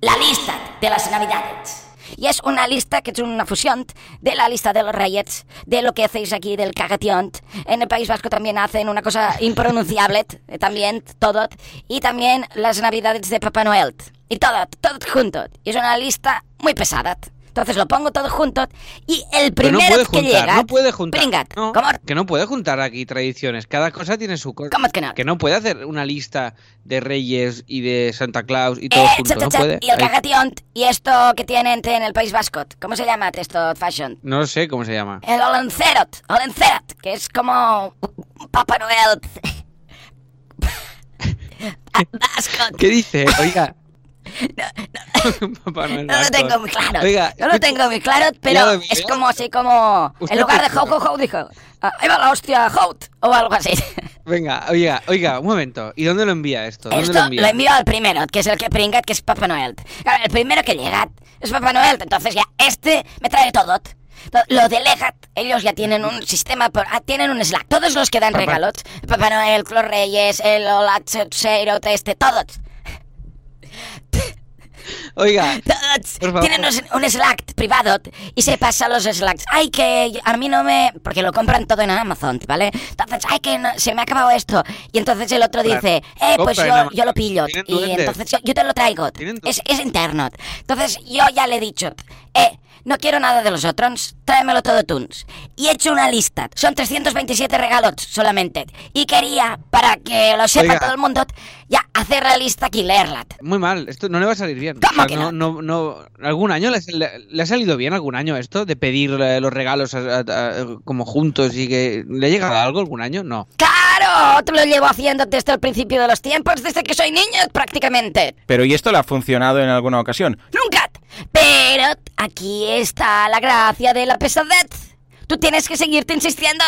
la lista de las navidades. Y es una lista que es una fusión de la lista de los reyes, de lo que hacéis aquí del cagatión. En el País Vasco también hacen una cosa impronunciable, también todo. Y también las navidades de Papá Noel. Y todo, todo junto. Y es una lista muy pesada. Entonces lo pongo todo junto y el no primero puede que juntar, llega... no puede juntar. Pringat. No. Que no puede juntar aquí tradiciones. Cada cosa tiene su cosa. ¿Cómo que no? Que no puede hacer una lista de reyes y de Santa Claus y todo Eh, junto. cha, No cha, puede. Y el cagatión y esto que tienen en el País Vasco. ¿Cómo se llama esto fashion? No sé cómo se llama. El Olencerot, Olencerot, que es como Papá Noel. ¿Qué dice? Oiga. Papá Noel No lo tengo muy claro. Oiga, no lo tengo muy claro, pero es como así como... En lugar de escucha. ho, ho, ho, dijo... "Ah, Ahí va la hostia, hout, o algo así. Venga, oiga, oiga, un momento. ¿Y dónde lo envía esto? ¿Dónde Esto lo lo envía? envío al primero, que es el que pringat, que es Papá Noel. Claro, el primero que llega es Papá Noel, entonces ya este me trae todo. To- Lo delegat, ellos ya tienen un sistema, por- ah, tienen un Slack. Todos los que dan Papá- regalos, Papá Noel, los Reyes, el Olacheiro, este, todos. Oiga, tienen un, Slack privado y se pasan los Slacks. Ay, que a mí no me... Porque lo compran todo en Amazon, ¿vale? Entonces, ay, que no- se me ha acabado esto. Y entonces el otro Claro. dice, eh, pues yo, yo lo pillo. Y entonces yo, yo te lo traigo. Es, es interno. Entonces yo ya le he dicho, eh, no quiero nada de los otros, tráemelo todo tú. Y he hecho una lista. Son 327 regalos solamente. Y quería, para que lo sepa Oiga. todo el mundo, ya hacer la lista aquí y leerla. muy mal. Esto no le va a salir bien. ¿Cómo que no, no, no- ¿Algún año le, le- le ha salido bien algún año esto? De pedir eh, los regalos a- a- a- como juntos y que... ¿Le ha llegado algo algún año? No. ¡Claro! Te lo llevo haciendo desde el principio de los tiempos, desde que soy niño prácticamente. Pero ¿y esto le ha funcionado en alguna ocasión? ¡Nunca! Pero aquí está la gracia de la pesadez. Tú tienes que seguirte insistiendo.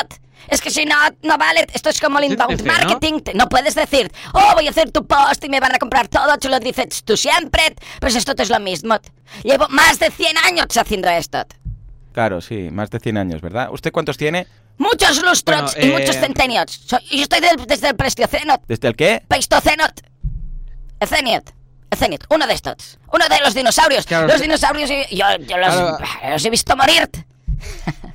Es que si no, no vale. Esto es como el inbound marketing. No puedes decir, oh, voy a hacer tu post y me van a comprar todo. Tú lo dices tú siempre. Pues esto es lo mismo. Llevo más de 100 años haciendo esto. Claro, sí, más de 100 años, ¿verdad? ¿Usted cuántos tiene? Muchos lustros Bueno, y eh, muchos centenios. Soy- yo estoy del- desde el Pleistoceno. ¿Desde el qué? Pleistoceno. Eceniot. Eceniot. Uno de estos. Uno de los dinosaurios. Claro, los dinosaurios yo, yo los, Claro. los he visto morir.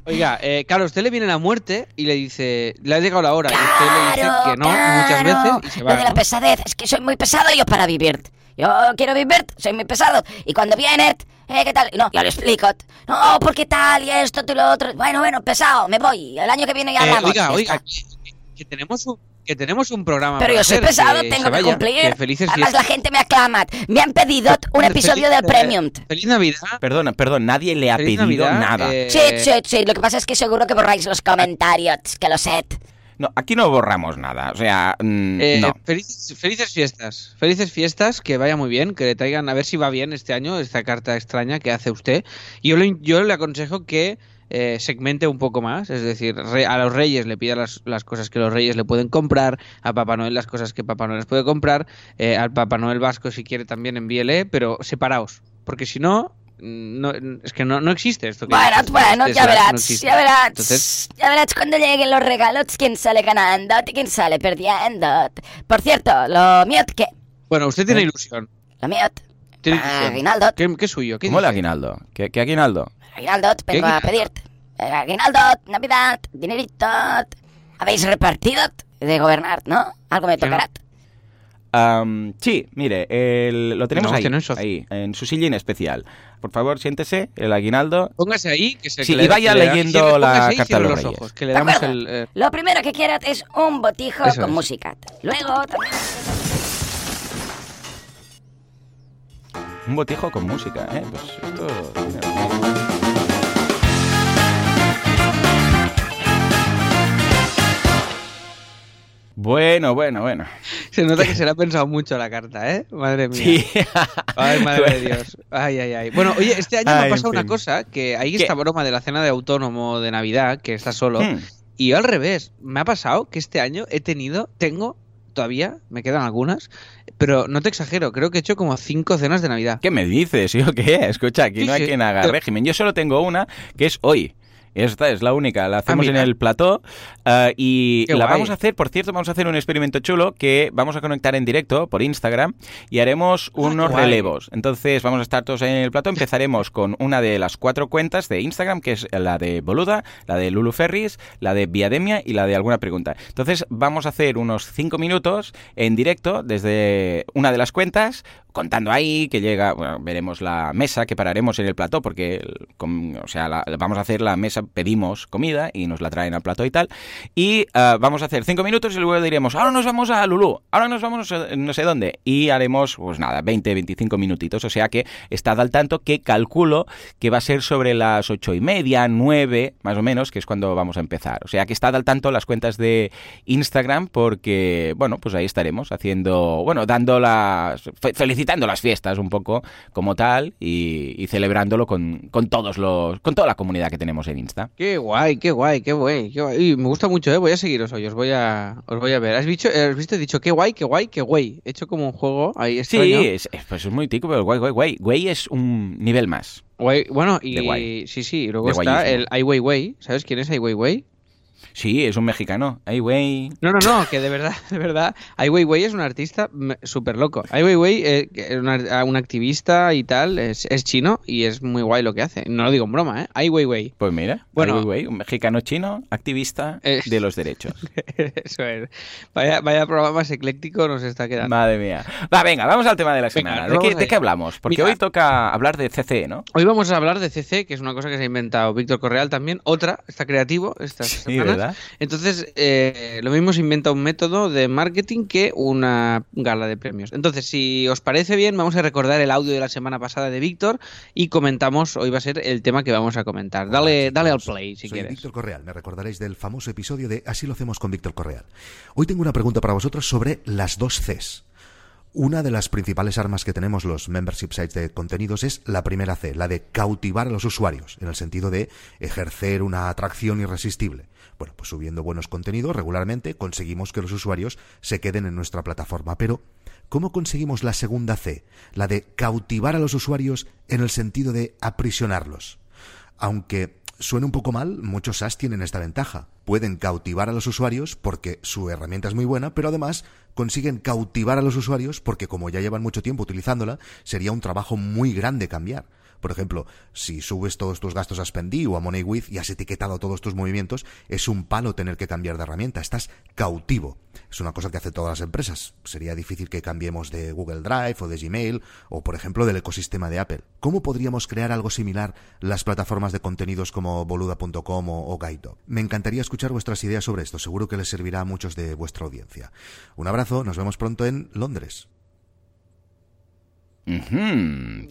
Oiga, eh, claro, usted le viene la muerte y le dice, le ha llegado la hora. y usted le dice que no muchas veces y se Lo de la ¿no? pesadez, es que soy muy pesado yo para vivir. Yo quiero vivir, soy muy pesado. Y cuando viene, eh, ¿qué tal? No, yo le explico. No, ¿por qué tal? Y esto, y lo otro. Bueno, bueno, pesado, me voy. El año que viene ya Eh, hablamos. oiga, Ya oiga, que tenemos un, que tenemos un programa. Pero para yo soy hacer, pesado, que tengo que vaya, cumplir. que felices Además, la gente me aclama. Me han pedido un episodio Feliz- del Premium. Feliz Navidad. Perdona, perdón, nadie le ha Feliz pedido Navidad, nada. eh, Sí, sí, sí. Lo que pasa es que seguro que borráis los comentarios, que lo sé. No, aquí no borramos nada. O sea, mm, Eh, no. felices, felices fiestas, felices fiestas, que vaya muy bien, que le traigan a ver si va bien este año esta carta extraña que hace usted. Y yo le, yo le aconsejo que eh, segmente un poco más, es decir, re- a los reyes le pida las, las cosas que los reyes le pueden comprar, a Papá Noel las cosas que Papá Noel les puede comprar, eh, al Papá Noel vasco si quiere también envíele, pero separaos, porque si no... No, es que no, no existe esto. que Bueno, dices, bueno, ya no verás, existe. ya verás. Entonces, Ya verás cuando lleguen los regalos quién sale ganando y quién sale perdiendo. Por cierto, lo mío, ¿qué? bueno, usted tiene ilusión. Lo mío. Tiene ilusión. Aguinaldo. ¿Qué, suyo? ¿Qué ¿Cómo el dice? aguinaldo? ¿Qué, qué aguinaldo? Aguinaldo, vengo a pedirte. Eh, Aguinaldo, Navidad, dinerito. Habéis repartido de gobernar, ¿no? Algo me tocará. Am, sí, mire, el- lo tenemos No, ahí, no ahí, en su sillín especial. Por favor, siéntese, el aguinaldo. Póngase ahí, que se Sí, que le- y vaya que le- leyendo cierre- la carta de los los Reyes. ojos, que le ¿De damos el... eh, Lo primero que quiero es un botijo Eso con es. música. Luego también... Un botijo con música, ¿eh? Pues esto... Bueno, bueno, bueno. Se nota que se le ha pensado mucho la carta, ¿eh? Madre mía. Sí. Ay, madre de Dios. Ay, ay, ay. Bueno, oye, este año me ha en pasado una fin. cosa, que hay ¿Qué? esta broma de la cena de autónomo de Navidad, que está solo, Hmm. y yo al revés, me ha pasado que este año he tenido, tengo, todavía, me quedan algunas, pero no te exagero, creo que he hecho como cinco cenas de Navidad. ¿Qué me dices? ¿Sí o qué? Escucha, aquí no hay sí, quien haga pero- régimen. Yo solo tengo una, que es hoy. Esta es la única, la hacemos en mira. el plató ah, y Qué la guay. vamos a hacer, por cierto, vamos a hacer un experimento chulo que vamos a conectar en directo por Instagram y haremos unos Ah, guay. relevos. Entonces vamos a estar todos en el plató, empezaremos con una de las cuatro cuentas de Instagram, que es la de Boluda, la de Lulu Ferris, la de Viademia y la de alguna pregunta. Entonces vamos a hacer unos cinco minutos en directo desde una de las cuentas contando ahí que llega, bueno, veremos la mesa que pararemos en el plató porque, o sea, la- vamos a hacer la mesa, pedimos comida y nos la traen al plató y tal, y ah, vamos a hacer cinco minutos y luego diremos, ahora nos vamos a Lulú, ahora nos vamos a no sé dónde, y haremos, pues nada, 20, 25 minutitos, o sea que estad al tanto que calculo que va a ser sobre las ocho y media, nueve, más o menos, que es cuando vamos a empezar, o sea que estad al tanto las cuentas de Instagram porque, bueno, pues ahí estaremos haciendo, bueno, dando las, fe- felicitando las fiestas un poco como tal y, celebrándolo con, con todos los, con toda la comunidad que tenemos en Insta. Qué guay, qué guay, qué guay. Qué guay. Y me gusta mucho, ¿eh? Voy a seguiros hoy, os voy a, os voy a ver. ¿Has visto, has visto? He dicho, qué guay, qué guay, qué guay. He hecho como un juego ahí Sí, extraño. es, es- pues es muy tico, pero guay, guay, guay. Guay es un nivel más. Guay, bueno, y sí, sí, luego está el Ai Weiwei. ¿Sabes quién es Ai Weiwei? Sí, es un mexicano. Ay, güey. No, no, no, que de verdad, de verdad, Ai Weiwei es un artista súper loco. Ai Weiwei eh, es una- un activista y tal, es, es chino y es muy guay lo que hace. No lo digo en broma, ¿eh? Ai Weiwei. Pues mira, Bueno. bueno, güey, un mexicano chino, activista Eh. de los derechos. Eso es. Vaya, vaya programa más ecléctico nos está quedando. Madre mía. Va, venga, vamos al tema de la Venga, semana. ¿De, qué, allá. de qué hablamos? Porque Mira. hoy toca hablar de CC, ¿no? Hoy vamos a hablar de CC, que es una cosa que se ha inventado Víctor Correal también. Otra, está creativo estas Sí, Entonces, eh, lo mismo se inventa un método de marketing que una gala de premios. Entonces, si os parece bien, vamos a recordar el audio de la semana pasada de Víctor y comentamos, hoy va a ser el tema que vamos a comentar. Dale, Hola, dale al play si Soy quieres. Víctor Correal, me recordaréis del famoso episodio de Así lo hacemos con Víctor Correal. Hoy tengo una pregunta para vosotros sobre las dos Cs. Una de las principales armas que tenemos los membership sites de contenidos es la primera C, la de cautivar a los usuarios, en el sentido de ejercer una atracción irresistible. Bueno, pues subiendo buenos contenidos regularmente conseguimos que los usuarios se queden en nuestra plataforma, pero ¿cómo conseguimos la segunda C, la de cautivar a los usuarios en el sentido de aprisionarlos? Aunque suene un poco mal, muchos SaaS tienen esta ventaja. Pueden cautivar a los usuarios porque su herramienta es muy buena, pero además consiguen cautivar a los usuarios porque como ya llevan mucho tiempo utilizándola, sería un trabajo muy grande cambiar. Por ejemplo, si subes todos tus gastos a Spendi o a MoneyWith y has etiquetado todos tus movimientos, es un palo tener que cambiar de herramienta. Estás cautivo. Es una cosa que hacen todas las empresas. Sería difícil que cambiemos de Google Drive o de Gmail o, por ejemplo, del ecosistema de Apple. ¿Cómo podríamos crear algo similar las plataformas de contenidos como boluda.com o, o Me encantaría escuchar vuestras ideas sobre esto. Seguro que les servirá a muchos de vuestra audiencia. Un abrazo, nos vemos pronto en Londres.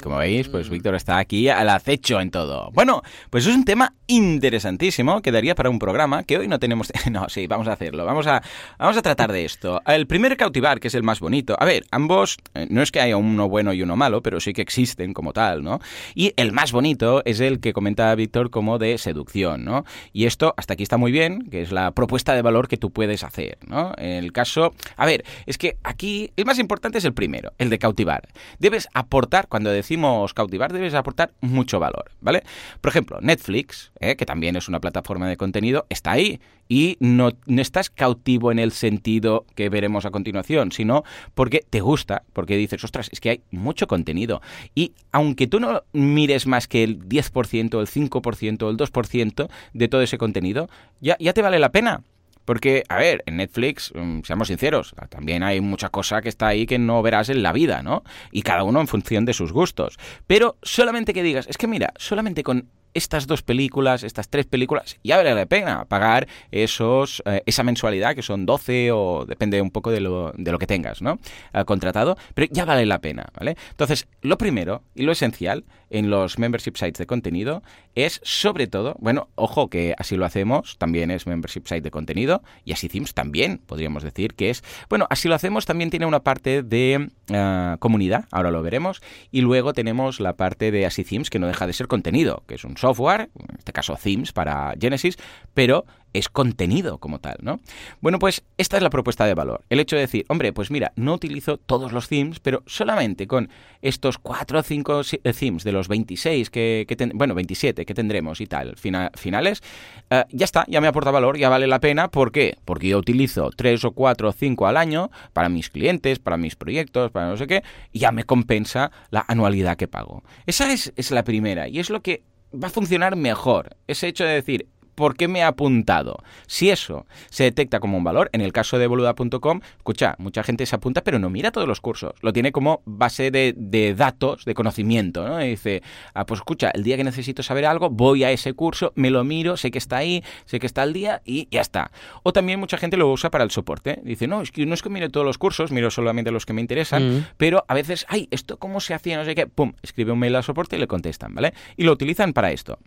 Como veis, pues Víctor está aquí al acecho en todo. Bueno, pues es un tema interesantísimo que daría para un programa que hoy no tenemos... No, sí, vamos a hacerlo. Vamos a, vamos a tratar de esto. El primer cautivar, que es el más bonito. A ver, ambos, eh, no es que haya uno bueno y uno malo, pero sí que existen como tal, ¿no? Y el más bonito es el que comenta Víctor como de seducción, ¿no? Y esto hasta aquí está muy bien, que es la propuesta de valor que tú puedes hacer, ¿no? En el caso... A ver, es que aquí el más importante es el primero, el de cautivar. Debes aportar, cuando decimos cautivar, debes aportar mucho valor, ¿vale? Por ejemplo, Netflix, ¿eh? que también es una plataforma de contenido, está ahí y no, estás cautivo en el sentido que veremos a continuación, sino porque te gusta, porque dices, ostras, es que hay mucho contenido. Y aunque tú no mires más que el 10%, el 5%, el 2% de todo ese contenido, ya, ya te vale la pena. Porque, a ver, en Netflix, mm, seamos sinceros, también hay mucha cosa que está ahí que no verás en la vida, ¿no? Y cada uno en función de sus gustos. Pero solamente que digas, es que mira, solamente con estas dos películas, estas tres películas, ya vale la pena pagar esos, eh, esa mensualidad, que son 12 o depende un poco de lo, de lo que tengas, ¿no? Eh, contratado, pero ya vale la pena, ¿vale? Entonces, lo primero y lo esencial en los membership sites de contenido es sobre todo, bueno, ojo que así lo hacemos, también es membership site de contenido y así Themes también podríamos decir que es, bueno, así lo hacemos también tiene una parte de eh, comunidad, ahora lo veremos, y luego tenemos la parte de así Themes que no deja de ser contenido, que es un software, en este caso Themes para Genesis, pero es contenido como tal, ¿no? Bueno, pues esta es la propuesta de valor. El hecho de decir, hombre, pues mira, no utilizo todos los themes, pero solamente con estos 4 o 5 eh, themes de los 26 que, bueno, 27 que tendremos y tal, finales, eh, ya está, ya me aporta valor, ya vale la pena. ¿Por qué? Porque yo utilizo 3 o 4 o 5 al año para mis clientes, para mis proyectos, para no sé qué, y ya me compensa la anualidad que pago. Esa es, es la primera y es lo que va a funcionar mejor. Ese hecho de decir, ¿por qué me ha apuntado? Si eso se detecta como un valor, en el caso de boluda.com, escucha, mucha gente se apunta, pero no mira todos los cursos. Lo tiene como base de, datos, de conocimiento, ¿no? Y dice, ah, pues escucha, el día que necesito saber algo, voy a ese curso, me lo miro, sé que está ahí, sé que está al día y ya está. O también mucha gente lo usa para el soporte. Dice, no, es que no es que mire todos los cursos, miro solamente los que me interesan, mm. pero a veces, ay, ¿esto cómo se hacía? No sé qué, pum, escribe un mail al soporte y le contestan, ¿vale? Y lo utilizan para esto.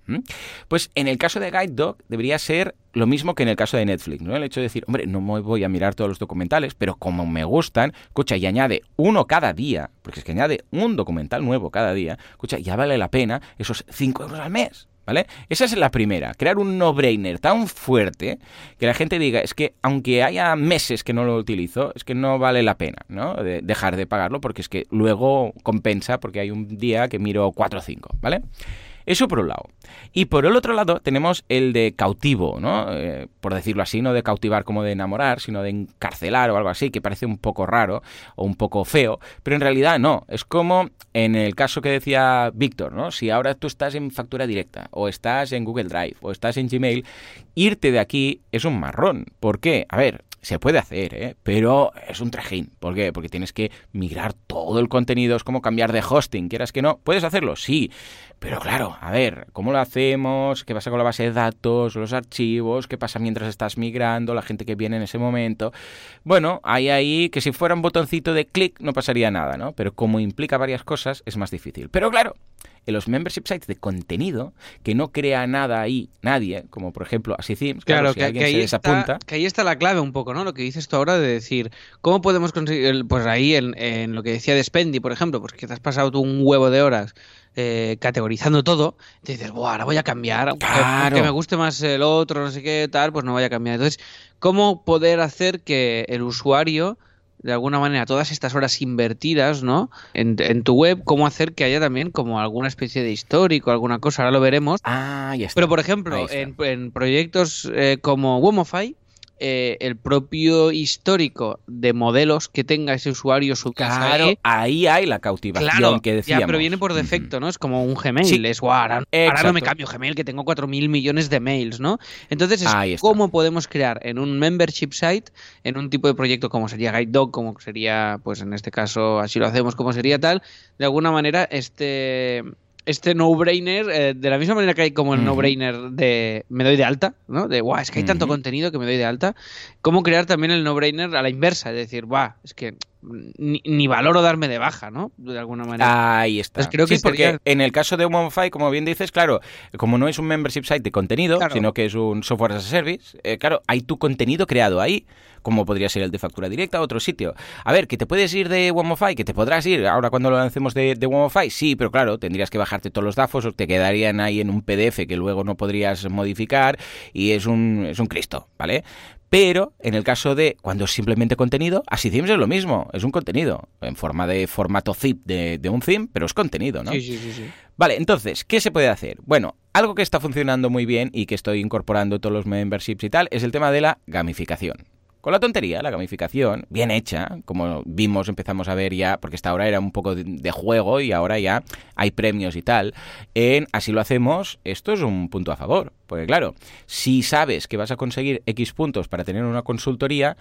Pues en el caso de GuideDog, debería ser lo mismo que en el caso de Netflix, ¿no? El hecho de decir, hombre, no me voy a mirar todos los documentales, pero como me gustan, escucha, y añade uno cada día, porque es que añade un documental nuevo cada día, escucha, ya vale la pena esos 5 euros al mes. ¿Vale? Esa es la primera, crear un no-brainer tan fuerte que la gente diga, es que aunque haya meses que no lo utilizo, es que no vale la pena, ¿no? dejar de pagarlo porque es que luego compensa porque hay un día que miro 4 o 5, ¿vale? Eso por un lado. Y por el otro lado tenemos el de cautivo, ¿no? Eh, por decirlo así, no de cautivar como de enamorar, sino de encarcelar o algo así, que parece un poco raro o un poco feo, pero en realidad no. Es como en el caso que decía Víctor, ¿no? Si ahora tú estás en factura directa, o estás en Google Drive, o estás en Gmail, irte de aquí es un marrón. ¿Por qué? A ver, se puede hacer, ¿eh? pero es un trajín. ¿Por qué? Porque tienes que migrar todo el contenido, es como cambiar de hosting, quieras que no. ¿Puedes hacerlo? Sí, pero claro, a ver, ¿cómo lo hacemos? ¿Qué pasa con la base de datos, los archivos? ¿Qué pasa mientras estás migrando, la gente que viene en ese momento? Bueno, hay ahí que si fuera un botoncito de clic no pasaría nada, ¿no? Pero como implica varias cosas, es más difícil. Pero claro, en los membership sites de contenido que no crea nada ahí nadie, como por ejemplo así claro, claro que, alguien ahí se desapunta. Está, que ahí está la clave un poco, ¿no? Lo que dices tú ahora de decir, ¿cómo podemos conseguir, pues ahí en, lo que decía de Spendi, por ejemplo, pues que te has pasado tú un huevo de horas eh, categorizando todo, te dices, Buah, ahora voy a cambiar, claro. que me guste más el otro, no sé qué, tal, pues no voy a cambiar. Entonces, ¿cómo poder hacer que el usuario de alguna manera todas estas horas invertidas, ¿no? En, tu web, cómo hacer que haya también como alguna especie de histórico, alguna cosa, ahora lo veremos. Ah, ya está. Pero por ejemplo, en, proyectos eh, como Womofy, eh, el propio histórico de modelos que tenga ese usuario su Claro, ahí. hay la cautivación Claro, que decíamos. ya, pero viene por defecto, ¿no? Es como un Gmail. Sí. Es, "Guau, ahora, ahora no me cambio Gmail, que tengo 4.000 millones de mails, ¿no? Entonces, es cómo podemos crear en un membership site, en un tipo de proyecto como sería GuideDog, como sería, pues en este caso, así lo hacemos, como sería tal, de alguna manera, este este no-brainer, eh, de la misma manera que hay como el no-brainer de me doy de alta, ¿no? De, guau, es que hay tanto contenido que me doy de alta. ¿Cómo crear también el no-brainer a la inversa? Es decir, guau, es que ni, ni valoro darme de baja, ¿no? De alguna manera. Ahí está. Pues creo que sí, porque sería- en el caso de Womify, como bien dices, claro, como no es un membership site de contenido, Claro. sino que es un software as a service, eh, claro, hay tu contenido creado ahí, como podría ser el de factura directa o otro sitio. A ver, que te puedes ir de Womify, que te podrás ir ahora cuando lo lancemos de, de Womify, sí, pero claro, tendrías que bajarte todos los DAFos, o te quedarían ahí en un PDF que luego no podrías modificar y es un, es un Cristo, ¿vale? Pero en el caso de cuando es simplemente contenido, así Themes es lo mismo, es un contenido en forma de formato zip de, de un theme, pero es contenido, ¿no? Sí, sí, sí, sí. Vale, entonces, ¿qué se puede hacer? Bueno, algo que está funcionando muy bien y que estoy incorporando todos los memberships y tal es el tema de la gamificación. Con la tontería, la gamificación, bien hecha, como vimos, empezamos a ver ya, porque hasta ahora era un poco de, de juego y ahora ya hay premios y tal. En Así lo hacemos, esto es un punto a favor. Porque claro, si sabes que vas a conseguir X puntos para tener una consultoría,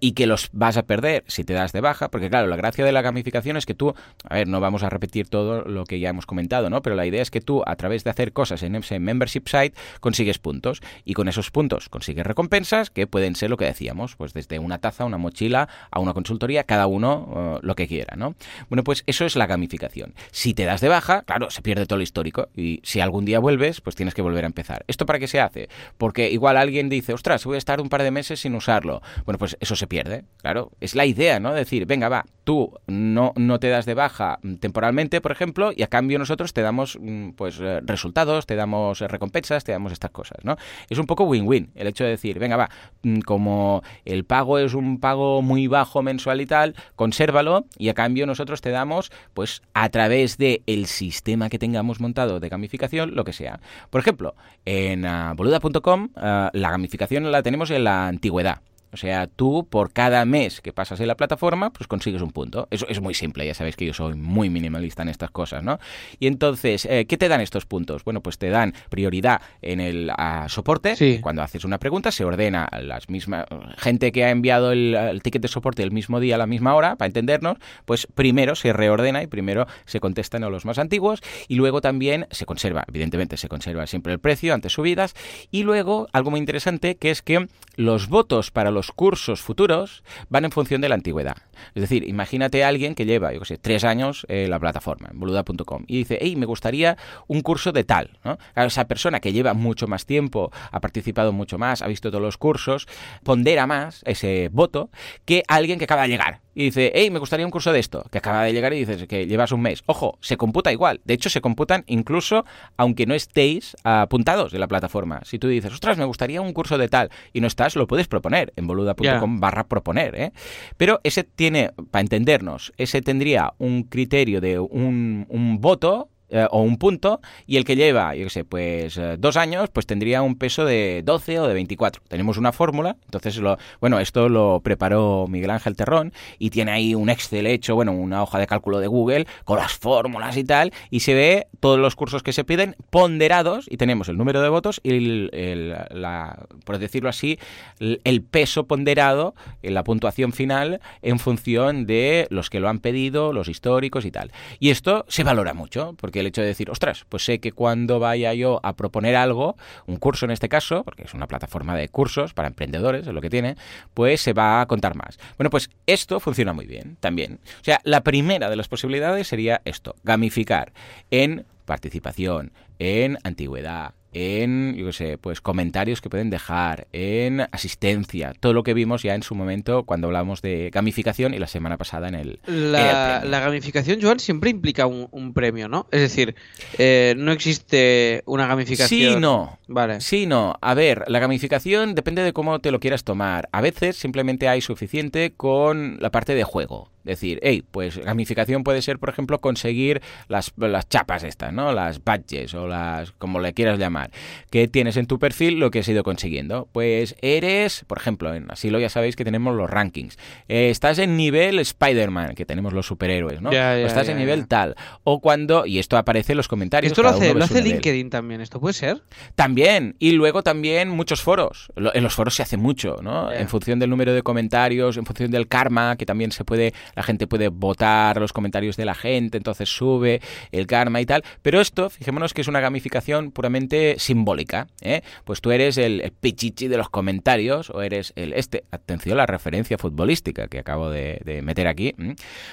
y que los vas a perder si te das de baja, porque claro, la gracia de la gamificación es que tú, a ver, no vamos a repetir todo lo que ya hemos comentado, ¿no? Pero la idea es que tú, a través de hacer cosas en ese membership site, consigues puntos, y con esos puntos consigues recompensas que pueden ser lo que decíamos, pues desde una taza, una mochila, a una consultoría, cada uno eh, lo que quiera, ¿no? Bueno, pues eso es la gamificación. Si te das de baja, claro, se pierde todo el histórico, y si algún día vuelves, pues tienes que volver a empezar. ¿Esto para qué se hace? Porque igual alguien dice, ostras, voy a estar un par de meses sin usarlo. Bueno, pues eso se pierde, claro. Es la idea, ¿no? Decir, venga, va, tú no, no te das de baja temporalmente, por ejemplo, y a cambio nosotros te damos mm, pues eh, resultados, te damos eh, recompensas, te damos estas cosas, ¿no? Es un poco win-win el hecho de decir, venga, va, mm, como el pago es un pago muy bajo mensual y tal, consérvalo y a cambio nosotros te damos, pues a través de el sistema que tengamos montado de gamificación, lo que sea. Por ejemplo, en ah, boluda.com ah, la gamificación la tenemos en la antigüedad. O sea, tú por cada mes que pasas en la plataforma, pues consigues un punto. Eso es muy simple, ya sabéis que yo soy muy minimalista en estas cosas, ¿no? Y entonces, eh, ¿qué te dan estos puntos? Bueno, pues te dan prioridad en el soporte. Sí. Cuando haces una pregunta, se ordena a las mismas gente que ha enviado el, el ticket de soporte el mismo día a la misma hora, para entendernos, pues primero se reordena y primero se contestan a los más antiguos y luego también se conserva, evidentemente se conserva siempre el precio ante subidas y luego algo muy interesante que es que los votos para los cursos futuros van en función de la antigüedad. Es decir, imagínate a alguien que lleva, yo qué sé, tres años en la plataforma, en boluda.com, y dice, hey, me gustaría un curso de tal. ¿no? Esa persona que lleva mucho más tiempo, ha participado mucho más, ha visto todos los cursos, pondera más ese voto que alguien que acaba de llegar. Y dice, hey, me gustaría un curso de esto, que acaba de llegar y dices que llevas un mes. Ojo, se computa igual. De hecho, se computan incluso aunque no estéis apuntados en la plataforma. Si tú dices, ostras, me gustaría un curso de tal y no estás, lo puedes proponer boluda.com barra proponer. ¿eh? Pero ese tiene, para entendernos, ese tendría un criterio de un, un voto eh, o un punto, y el que lleva, yo qué sé, pues eh, dos años, pues tendría un peso de 12 o de 24. Tenemos una fórmula, entonces, lo, bueno, esto lo preparó Miguel Ángel Terrón y tiene ahí un Excel hecho, bueno, una hoja de cálculo de Google con las fórmulas y tal, y se ve todos los cursos que se piden ponderados y tenemos el número de votos y, el, la, por decirlo así, el peso ponderado en la puntuación final en función de los que lo han pedido, los históricos y tal. Y esto se valora mucho, porque el hecho de decir, ostras, pues sé que cuando vaya yo a proponer algo, un curso en este caso, porque es una plataforma de cursos para emprendedores, es lo que tiene, pues se va a contar más. Bueno, pues esto funciona muy bien también. O sea, la primera de las posibilidades sería esto, gamificar en participación, en antigüedad, en, yo qué sé, pues comentarios que pueden dejar, en asistencia, todo lo que vimos ya en su momento cuando hablamos de gamificación y la semana pasada en el, la, en el la gamificación, Joan, siempre implica un, un premio, ¿no? Es decir, eh, no existe una gamificación. Sí, no. Vale. Sí, no. A ver, la gamificación depende de cómo te lo quieras tomar. A veces simplemente hay suficiente con la parte de juego. Decir, hey, pues gamificación puede ser, por ejemplo, conseguir las, las chapas estas, ¿no? Las badges o las, como le quieras llamar, que tienes en tu perfil lo que has ido consiguiendo. Pues eres, por ejemplo, en Asilo ya sabéis que tenemos los rankings. Eh, estás en nivel Spider-Man, que tenemos los superhéroes, ¿no? Ya, ya, o estás ya, en nivel tal. O cuando, y esto aparece en los comentarios. Esto lo hace, lo. LinkedIn también, ¿esto puede ser? También, y luego también muchos foros. En los foros se hace mucho, ¿no? En función del número de comentarios, en función del karma, que también se puede, la gente puede votar los comentarios de la gente, entonces sube el karma y tal. Pero esto, fijémonos que es una gamificación puramente simbólica, ¿eh? Pues tú eres el, el pichichi de los comentarios, o eres el este, atención, la referencia futbolística que acabo de, meter aquí.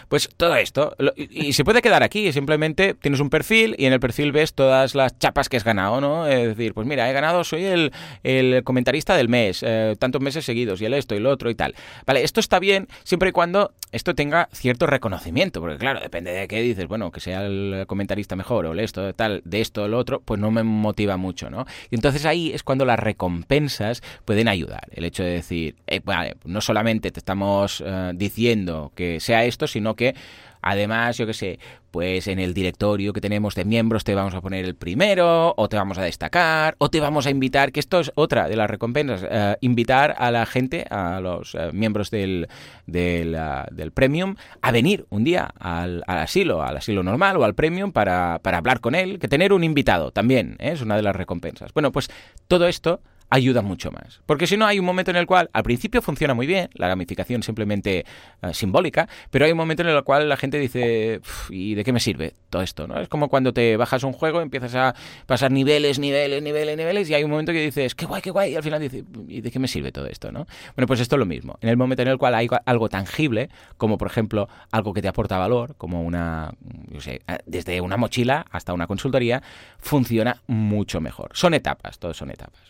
Pues todo esto, lo- y, y se puede quedar aquí, simplemente tienes un perfil y en el perfil ves todas las chapas que has ganado, ¿no? Es decir, pues mira, he ganado, soy el, el comentarista del mes, eh, tantos meses seguidos, y el esto y lo otro y tal. Vale, esto está bien siempre y cuando esto tenga cierto reconocimiento, porque claro, depende de qué dices, bueno, que sea el comentarista mejor o el esto, tal, de esto o lo otro, pues no me motiva mucho, ¿no? Y entonces ahí es cuando las recompensas pueden ayudar. El hecho de decir, eh, no solamente te estamos eh, diciendo que sea esto, sino que Además, yo qué sé, pues en el directorio que tenemos de miembros te vamos a poner el primero, o te vamos a destacar, o te vamos a invitar, que esto es otra de las recompensas, eh, invitar a la gente, a los eh, miembros del, del, ah, del Premium, a venir un día al, al asilo, al asilo normal o al Premium para, para hablar con él, que tener un invitado también ¿eh? es una de las recompensas. Bueno, pues todo esto ayuda mucho más. Porque si no, hay un momento en el cual al principio funciona muy bien, la gamificación simplemente eh, simbólica, pero hay un momento en el cual la gente dice, "Uf, ¿y de qué me sirve todo esto? ¿no? Es como cuando te bajas un juego, empiezas a pasar niveles, niveles, niveles, niveles, y hay un momento que dices, qué guay, qué guay, y al final dices, ¿y de qué me sirve todo esto? ¿no? Bueno, pues esto es lo mismo. En el momento en el cual hay algo tangible, como por ejemplo algo que te aporta valor, como una, yo sé, desde una mochila hasta una consultoría, funciona mucho mejor. Son etapas, todos son etapas.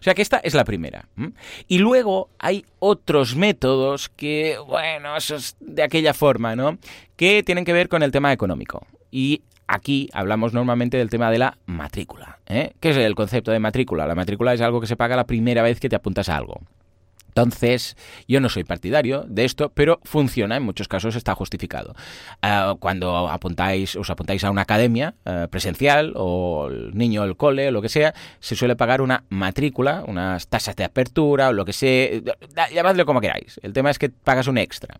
O sea que esta es la primera. Y luego hay otros métodos que, bueno, eso es de aquella forma, ¿no? Que tienen que ver con el tema económico. Y aquí hablamos normalmente del tema de la matrícula. ¿eh? ¿Qué es el concepto de matrícula? La matrícula es algo que se paga la primera vez que te apuntas a algo. Entonces, yo no soy partidario de esto, pero funciona, en muchos casos está justificado. Uh, cuando apuntáis, os apuntáis a una academia uh, presencial o el niño el cole o lo que sea, se suele pagar una matrícula, unas tasas de apertura o lo que sea, llamadlo como queráis. El tema es que pagas un extra.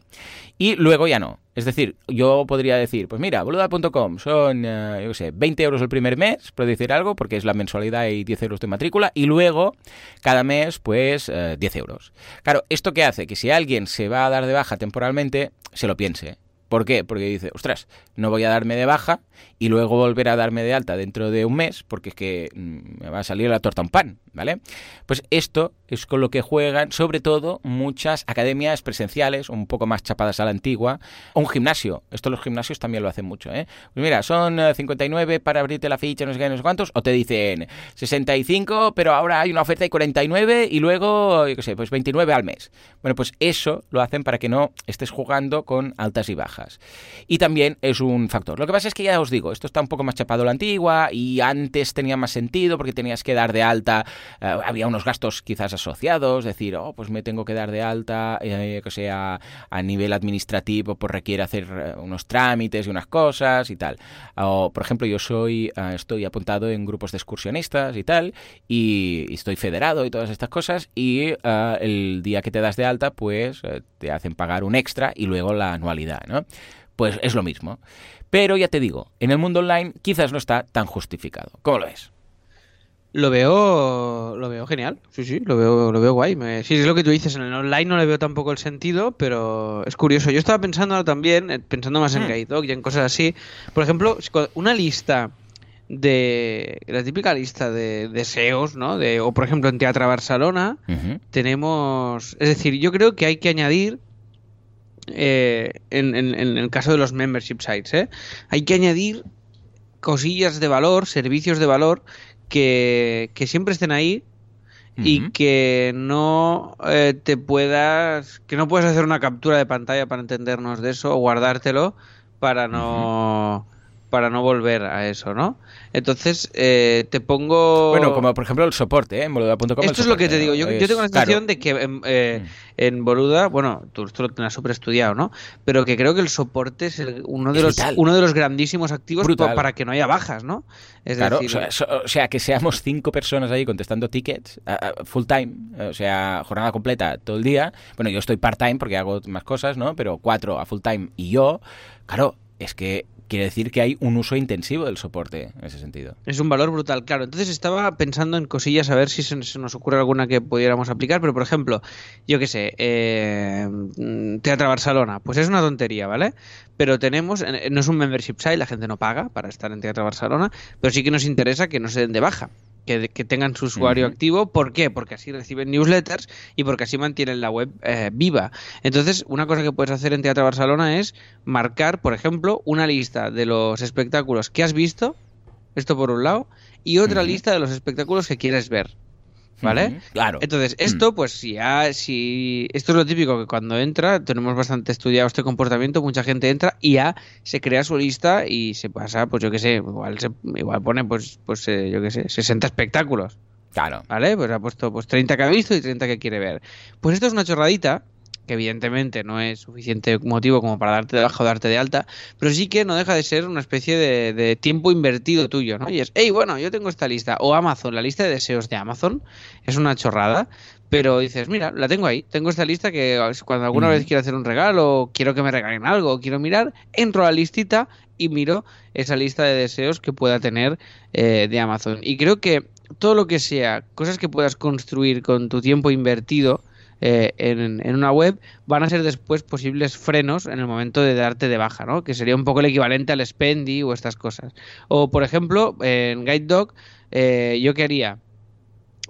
Y luego ya no. Es decir, yo podría decir, pues mira, boluda.com son, uh, yo qué sé, 20 euros el primer mes, por decir algo, porque es la mensualidad y 10 euros de matrícula, y luego cada mes, pues, uh, 10 euros. Claro, ¿esto qué hace? Que si alguien se va a dar de baja temporalmente, se lo piense. ¿Por qué? Porque dice, ostras, no voy a darme de baja y luego volver a darme de alta dentro de un mes porque es que mmm, me va a salir la torta un pan, ¿vale? Pues esto es con lo que juegan sobre todo muchas academias presenciales, un poco más chapadas a la antigua, o un gimnasio. Esto los gimnasios también lo hacen mucho, ¿eh? Pues mira, son 59 para abrirte la ficha, no sé qué, no sé cuántos, o te dicen 65, pero ahora hay una oferta de 49 y luego, yo qué sé, pues 29 al mes. Bueno, pues eso lo hacen para que no estés jugando con altas y bajas. Y también es un factor. Lo que pasa es que ya os digo, esto está un poco más chapado la antigua y antes tenía más sentido porque tenías que dar de alta, eh, había unos gastos quizás asociados, decir, oh, pues me tengo que dar de alta, eh, que sea a nivel administrativo, pues requiere hacer eh, unos trámites y unas cosas y tal. O, por ejemplo, yo soy, estoy apuntado en grupos de excursionistas y tal, y, y estoy federado y todas estas cosas, y el día que te das de alta, pues te hacen pagar un extra y luego la anualidad, ¿no? Pues es lo mismo. Pero ya te digo, en el mundo online quizás no está tan justificado. ¿Cómo lo ves? Lo veo, lo veo genial, sí, sí, lo veo, lo veo guay. Me, sí, es lo que tú dices, en el online no le veo tampoco el sentido, pero es curioso. Yo estaba pensando también, eh, pensando más en. Guide Dog y en cosas así. Por ejemplo, una lista de la típica lista de deseos, ¿no? De, o por ejemplo en Teatro Barcelona Uh -huh. tenemos, es decir, yo creo que hay que añadir eh, en, en, en, el caso de los membership sites, ¿eh? hay que añadir cosillas de valor, servicios de valor que, que siempre estén ahí uh -huh. y que no eh, te puedas, que no puedas hacer una captura de pantalla para entendernos de eso o guardártelo para no, uh -huh. Para no volver a eso, ¿no? Entonces, eh, te pongo... Bueno, como por ejemplo el soporte, ¿eh? En boluda.com. Esto es lo que te digo. Yo, yo tengo la sensación de que en, eh, mm. en, Boluda, bueno, tú esto lo tienes súper estudiado, ¿no? Pero que creo que el soporte es uno, de los, uno de los grandísimos activos para que no haya bajas, ¿no? Es claro, decir... o, sea, que seamos cinco personas ahí contestando tickets full time, o sea, jornada completa todo el día. Bueno, yo estoy part time porque hago más cosas, ¿no? Pero cuatro a full time y yo, claro, es que quiere decir que hay un uso intensivo del soporte en ese sentido. Es un valor brutal, claro. Entonces estaba pensando en cosillas a ver si se, nos ocurre alguna que pudiéramos aplicar, pero por ejemplo, yo qué sé, eh, Teatro Barcelona, pues es una tontería, ¿vale? Pero tenemos, eh, no es un membership site, la gente no paga para estar en Teatro Barcelona, pero sí que nos interesa que no se den de baja que, tengan su usuario activo. ¿Por qué? Porque así reciben newsletters y porque así mantienen la web eh, viva. Entonces, una cosa que puedes hacer en Teatro Barcelona es marcar, por ejemplo, una lista de los espectáculos que has visto, esto por un lado, y otra lista de los espectáculos que quieres ver. ¿Vale? claro. Entonces, esto, pues si ya, si. Esto es lo típico que cuando entra, tenemos bastante estudiado este comportamiento, mucha gente entra y ya se crea su lista y se pasa, pues yo qué sé, igual se, igual pone, pues, pues eh, yo qué sé, 60 espectáculos. Claro. ¿Vale? Pues ha puesto pues 30 que ha visto y 30 que quiere ver. Pues esto es una chorradita que evidentemente no es suficiente motivo como para darte de baja o darte de alta, pero sí que no deja de ser una especie de, tiempo invertido tuyo, ¿no? Y es, hey, bueno, yo tengo esta lista, o Amazon, la lista de deseos de Amazon, es una chorrada, pero dices, mira, la tengo ahí, tengo esta lista que cuando alguna vez quiero hacer un regalo, quiero que me regalen algo, quiero mirar, entro a la listita y miro esa lista de deseos que pueda tener eh, de Amazon. Y creo que todo lo que sea, cosas que puedas construir con tu tiempo invertido, eh, en, una web van a ser después posibles frenos en el momento de darte de baja, ¿no? Que sería un poco el equivalente al Spendy o estas cosas. O, por ejemplo, en GuideDog, eh, yo quería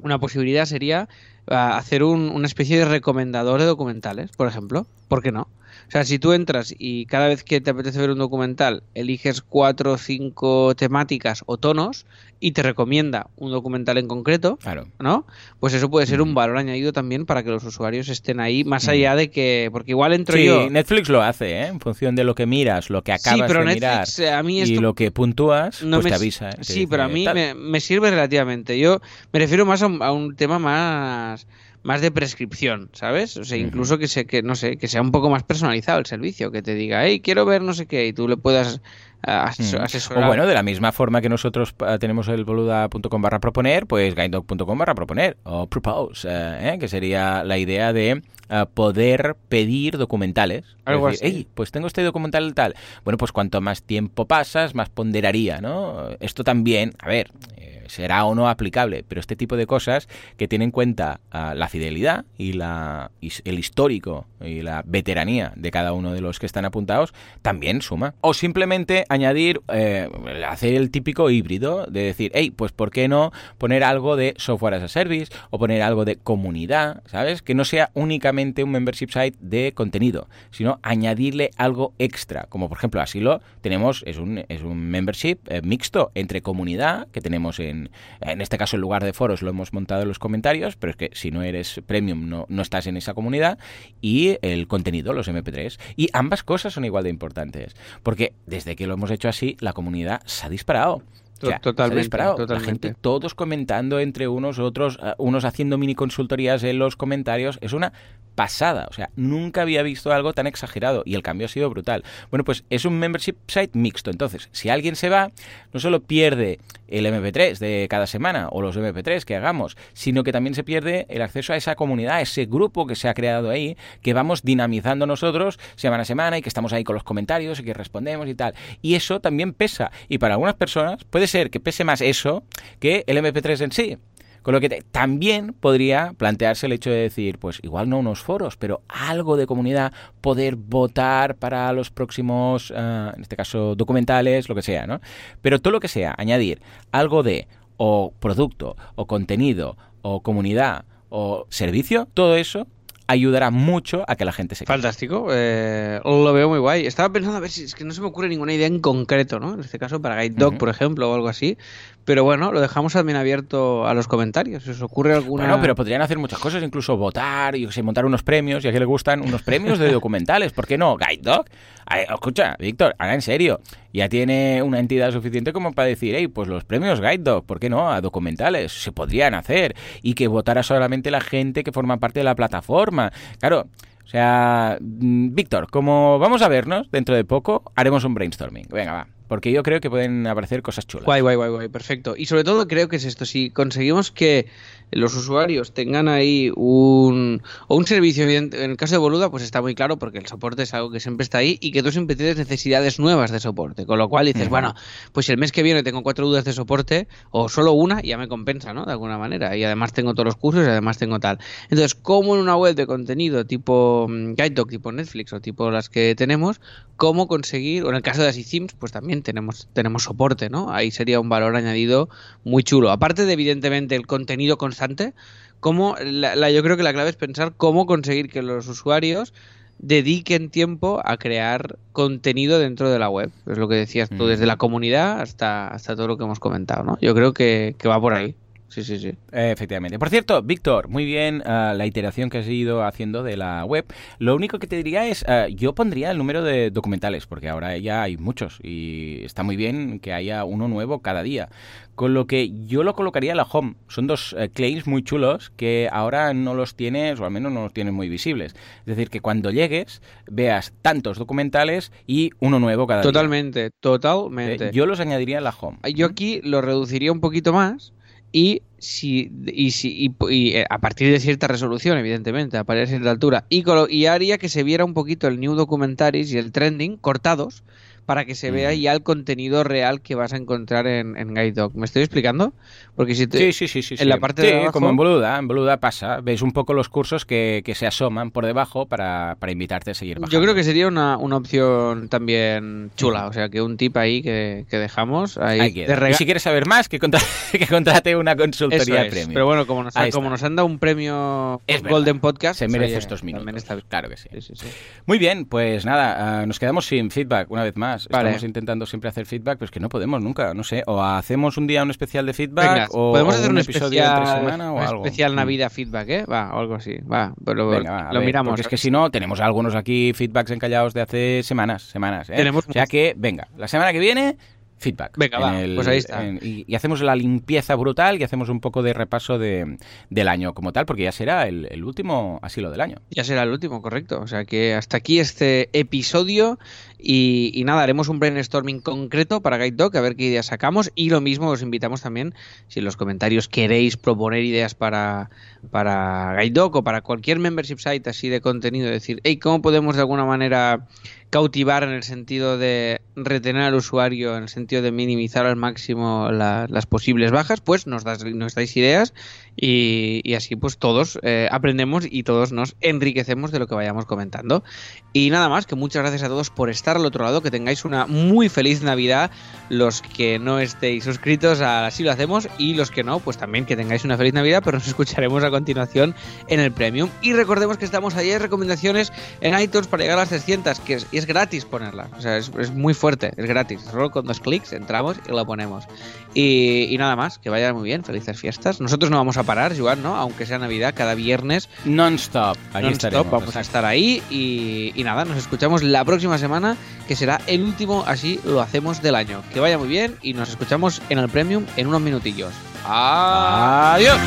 una posibilidad sería ah, hacer una especie de recomendador de documentales, por ejemplo. ¿Por qué no? O sea, si tú entras y cada vez que te apetece ver un documental eliges cuatro o cinco temáticas o tonos y te recomienda un documental en concreto, claro. ¿no? Pues eso puede ser un valor añadido también para que los usuarios estén ahí, más allá de que... Porque igual entro sí, yo... Netflix lo hace, ¿eh? En función de lo que miras, lo que acabas de mirar eh, a mí y lo que puntúas, pues te avisa. ¿eh? sí, pero a mí me, sirve relativamente. Yo me refiero más a un tema más más de prescripción, ¿sabes? O sea, incluso que, se, que, no sé, que sea un poco más personalizado el servicio, que te diga, hey, quiero ver no sé qué, y tú le puedas asesorar. O bueno, de la misma forma que nosotros eh, tenemos el boluda.com barra proponer, pues guidedog.com barra proponer, o propose, eh, ¿eh? que sería la idea de poder pedir documentales. Algo así. pues tengo este documental tal. Bueno, pues cuanto más tiempo pasas, más ponderaría, ¿no? Esto también, a ver, será o no aplicable, pero este tipo de cosas que tienen en cuenta ah, la fidelidad y, la, el histórico y la veteranía de cada uno de los que están apuntados también suma. O simplemente añadir, eh, hacer el típico híbrido de decir, hey, pues ¿por qué no poner algo de software as a service o poner algo de comunidad, ¿sabes? Que no sea únicamente un membership site de contenido, sino añadirle algo extra, como por ejemplo Asilo tenemos, es un, es un membership eh, mixto entre comunidad que tenemos en en, este caso en lugar de foros lo hemos montado en los comentarios, pero es que si no eres premium no, no estás en esa comunidad, y el contenido, los MP3. Y ambas cosas son igual de importantes, porque desde que lo hemos hecho así, la comunidad se ha disparado. Totalmente, La gente, todos comentando entre unos, otros, eh, unos haciendo mini consultorías en los comentarios. Es una pasada. O sea, nunca había visto algo tan exagerado y el cambio ha sido brutal. Bueno, pues es un membership site mixto. Entonces, si alguien se va, no solo pierde el MP3 de cada semana o los MP3 que hagamos, sino que también se pierde el acceso a esa comunidad, a ese grupo que se ha creado ahí, que vamos dinamizando nosotros semana a semana y que estamos ahí con los comentarios y que respondemos y tal. Y eso también pesa. Y para algunas personas puede ser que pese más eso que el MP3 en sí. Con lo que también podría plantearse el hecho de decir, pues igual no unos foros, pero algo de comunidad, poder votar para los próximos, eh, en este caso, documentales, lo que sea, ¿no? Pero todo lo que sea, añadir algo de o producto, o contenido, o comunidad, o servicio, todo eso ayudará mucho a que la gente se quede. Fantástico, eh, lo veo muy guay. Estaba pensando a ver si es que no se me ocurre ninguna idea en concreto, ¿no? En este caso para Guide Dog, por ejemplo, o algo así. Pero bueno, lo dejamos también abierto a los comentarios. Si os ocurre alguna. Bueno, pero podrían hacer muchas cosas, incluso votar, y montar unos premios, y a quien le gustan unos premios de documentales. ¿Por qué no? Guide Dog. Escucha, Víctor, haga en serio. Ya tiene una entidad suficiente como para decir, hey, pues los premios Guide Dog, ¿por qué no? A documentales. Se podrían hacer. Y que votara solamente la gente que forma parte de la plataforma. Claro. O sea, mm, Víctor, como vamos a vernos dentro de poco, haremos un brainstorming. Venga, va. Porque yo creo que pueden aparecer cosas chulas. Guay, guay, guay, guay, perfecto. Y sobre todo creo que es esto, si conseguimos que los usuarios tengan ahí un, o un servicio, en el caso de Boluda, pues está muy claro porque el soporte es algo que siempre está ahí y que tú siempre tienes necesidades nuevas de soporte, con lo cual dices, bueno, pues si el mes que viene tengo cuatro dudas de soporte o solo una, ya me compensa, ¿no? De alguna manera. Y además tengo todos los cursos y además tengo tal. Entonces, ¿cómo en una web de contenido tipo mm, GuideDog, tipo Netflix o tipo las que tenemos, cómo conseguir, o en el caso de Themes, pues también tenemos, tenemos soporte, ¿no? Ahí sería un valor añadido muy chulo. Aparte de, evidentemente, el contenido constante, cómo la, la- yo creo que la clave es pensar cómo conseguir que los usuarios dediquen tiempo a crear contenido dentro de la web. Es lo que decías tú, Mm. desde la comunidad hasta, hasta todo lo que hemos comentado, ¿no? Yo creo que, que va por ahí. Sí, sí, sí. Eh, Efectivamente. Por cierto, Víctor, muy bien ah, la iteración que has ido haciendo de la web. Lo único que te diría es, ah, yo pondría el número de documentales, porque ahora ya hay muchos y está muy bien que haya uno nuevo cada día. Con lo que yo lo colocaría en la home. Son dos eh, claims muy chulos que ahora no los tienes, o al menos no los tienes muy visibles. Es decir, que cuando llegues veas tantos documentales y uno nuevo cada Totalmente, día. totalmente. Eh, Yo los añadiría en la home. Yo aquí lo reduciría un poquito más y si y si y, eh, a partir de cierta resolución, evidentemente, a partir de cierta altura y, y haría que se viera un poquito el new documentaries y el trending cortados para que se vea Ujú. ya el contenido real que vas a encontrar en, en Guide Dog. ¿Me estoy explicando? Porque si te- Sí, sí, sí, sí. en sí. la parte Sí, de abajo- como en Boluda, en Boluda pasa. Ves un poco los cursos que, que se asoman por debajo para, para invitarte a seguir bajando. Yo creo que sería una, una opción también chula, o sea, que un tip ahí que, que dejamos ahí Ahí de Y si quieres saber más, que, contra- que contrate una consultoría es. premium. Pero bueno, como nos, como nos han dado un premio Es. Golden Podcast, se merece oye, estos minutos. está. Claro que sí. Sí, sí, sí. Muy bien, pues nada, ah, nos quedamos sin feedback una vez más. Vale. Estamos intentando siempre hacer feedback, pues que no podemos nunca, no sé. O hacemos un día un especial de feedback, Venga, o, podemos hacer un un episodio especial, entre semana o un algo. especial Mm. Navidad feedback, ¿eh? Va, o algo así. Va, pero Venga, va, a lo ver, miramos. Porque es que si no, tenemos algunos aquí feedbacks encallados de hace semanas, semanas. ¿eh? Tenemos o sea que, venga, la semana que viene, feedback. Venga, va, pues ahí está. en- y, y hacemos la limpieza brutal y hacemos un poco de repaso de, del año como tal, porque ya será el, el último asilo del año. Ya será el último, correcto. O sea que hasta aquí este episodio y, nada, haremos un brainstorming concreto para Guide Dog, a ver qué ideas sacamos y lo mismo os invitamos también, si en los comentarios queréis proponer ideas para, para Guide o para cualquier membership site así de contenido, decir, hey, ¿cómo podemos de alguna manera cautivar en el sentido de retener al usuario, en el sentido de minimizar al máximo la- las posibles bajas, pues nos, das, nos dais ideas y, y así pues todos eh, aprendemos y todos nos enriquecemos de lo que vayamos comentando. Y nada más, que muchas gracias a todos por estar al otro lado, que tengáis una muy feliz Navidad, los que no estéis suscritos a Así lo hacemos y los que no, pues también que tengáis una feliz Navidad, pero nos escucharemos a continuación en el Premium. Y recordemos que estamos ahí en recomendaciones en iTunes para llegar a las 300, que es, y es gratis ponerla, o sea, es, es muy fuerte, es gratis, solo con dos clics entramos y lo ponemos. Y, y nada más, que vaya muy bien, felices fiestas. Nosotros no vamos a parar, Joan, ¿no? Aunque sea Navidad, cada viernes Non-stop. Aquí non-stop estaremos. vamos a estar ahí y, y nada, nos escuchamos la próxima semana, que será el último, así lo hacemos del año. Que vaya muy bien y nos escuchamos en el Premium en unos minutillos. ¡Adiós!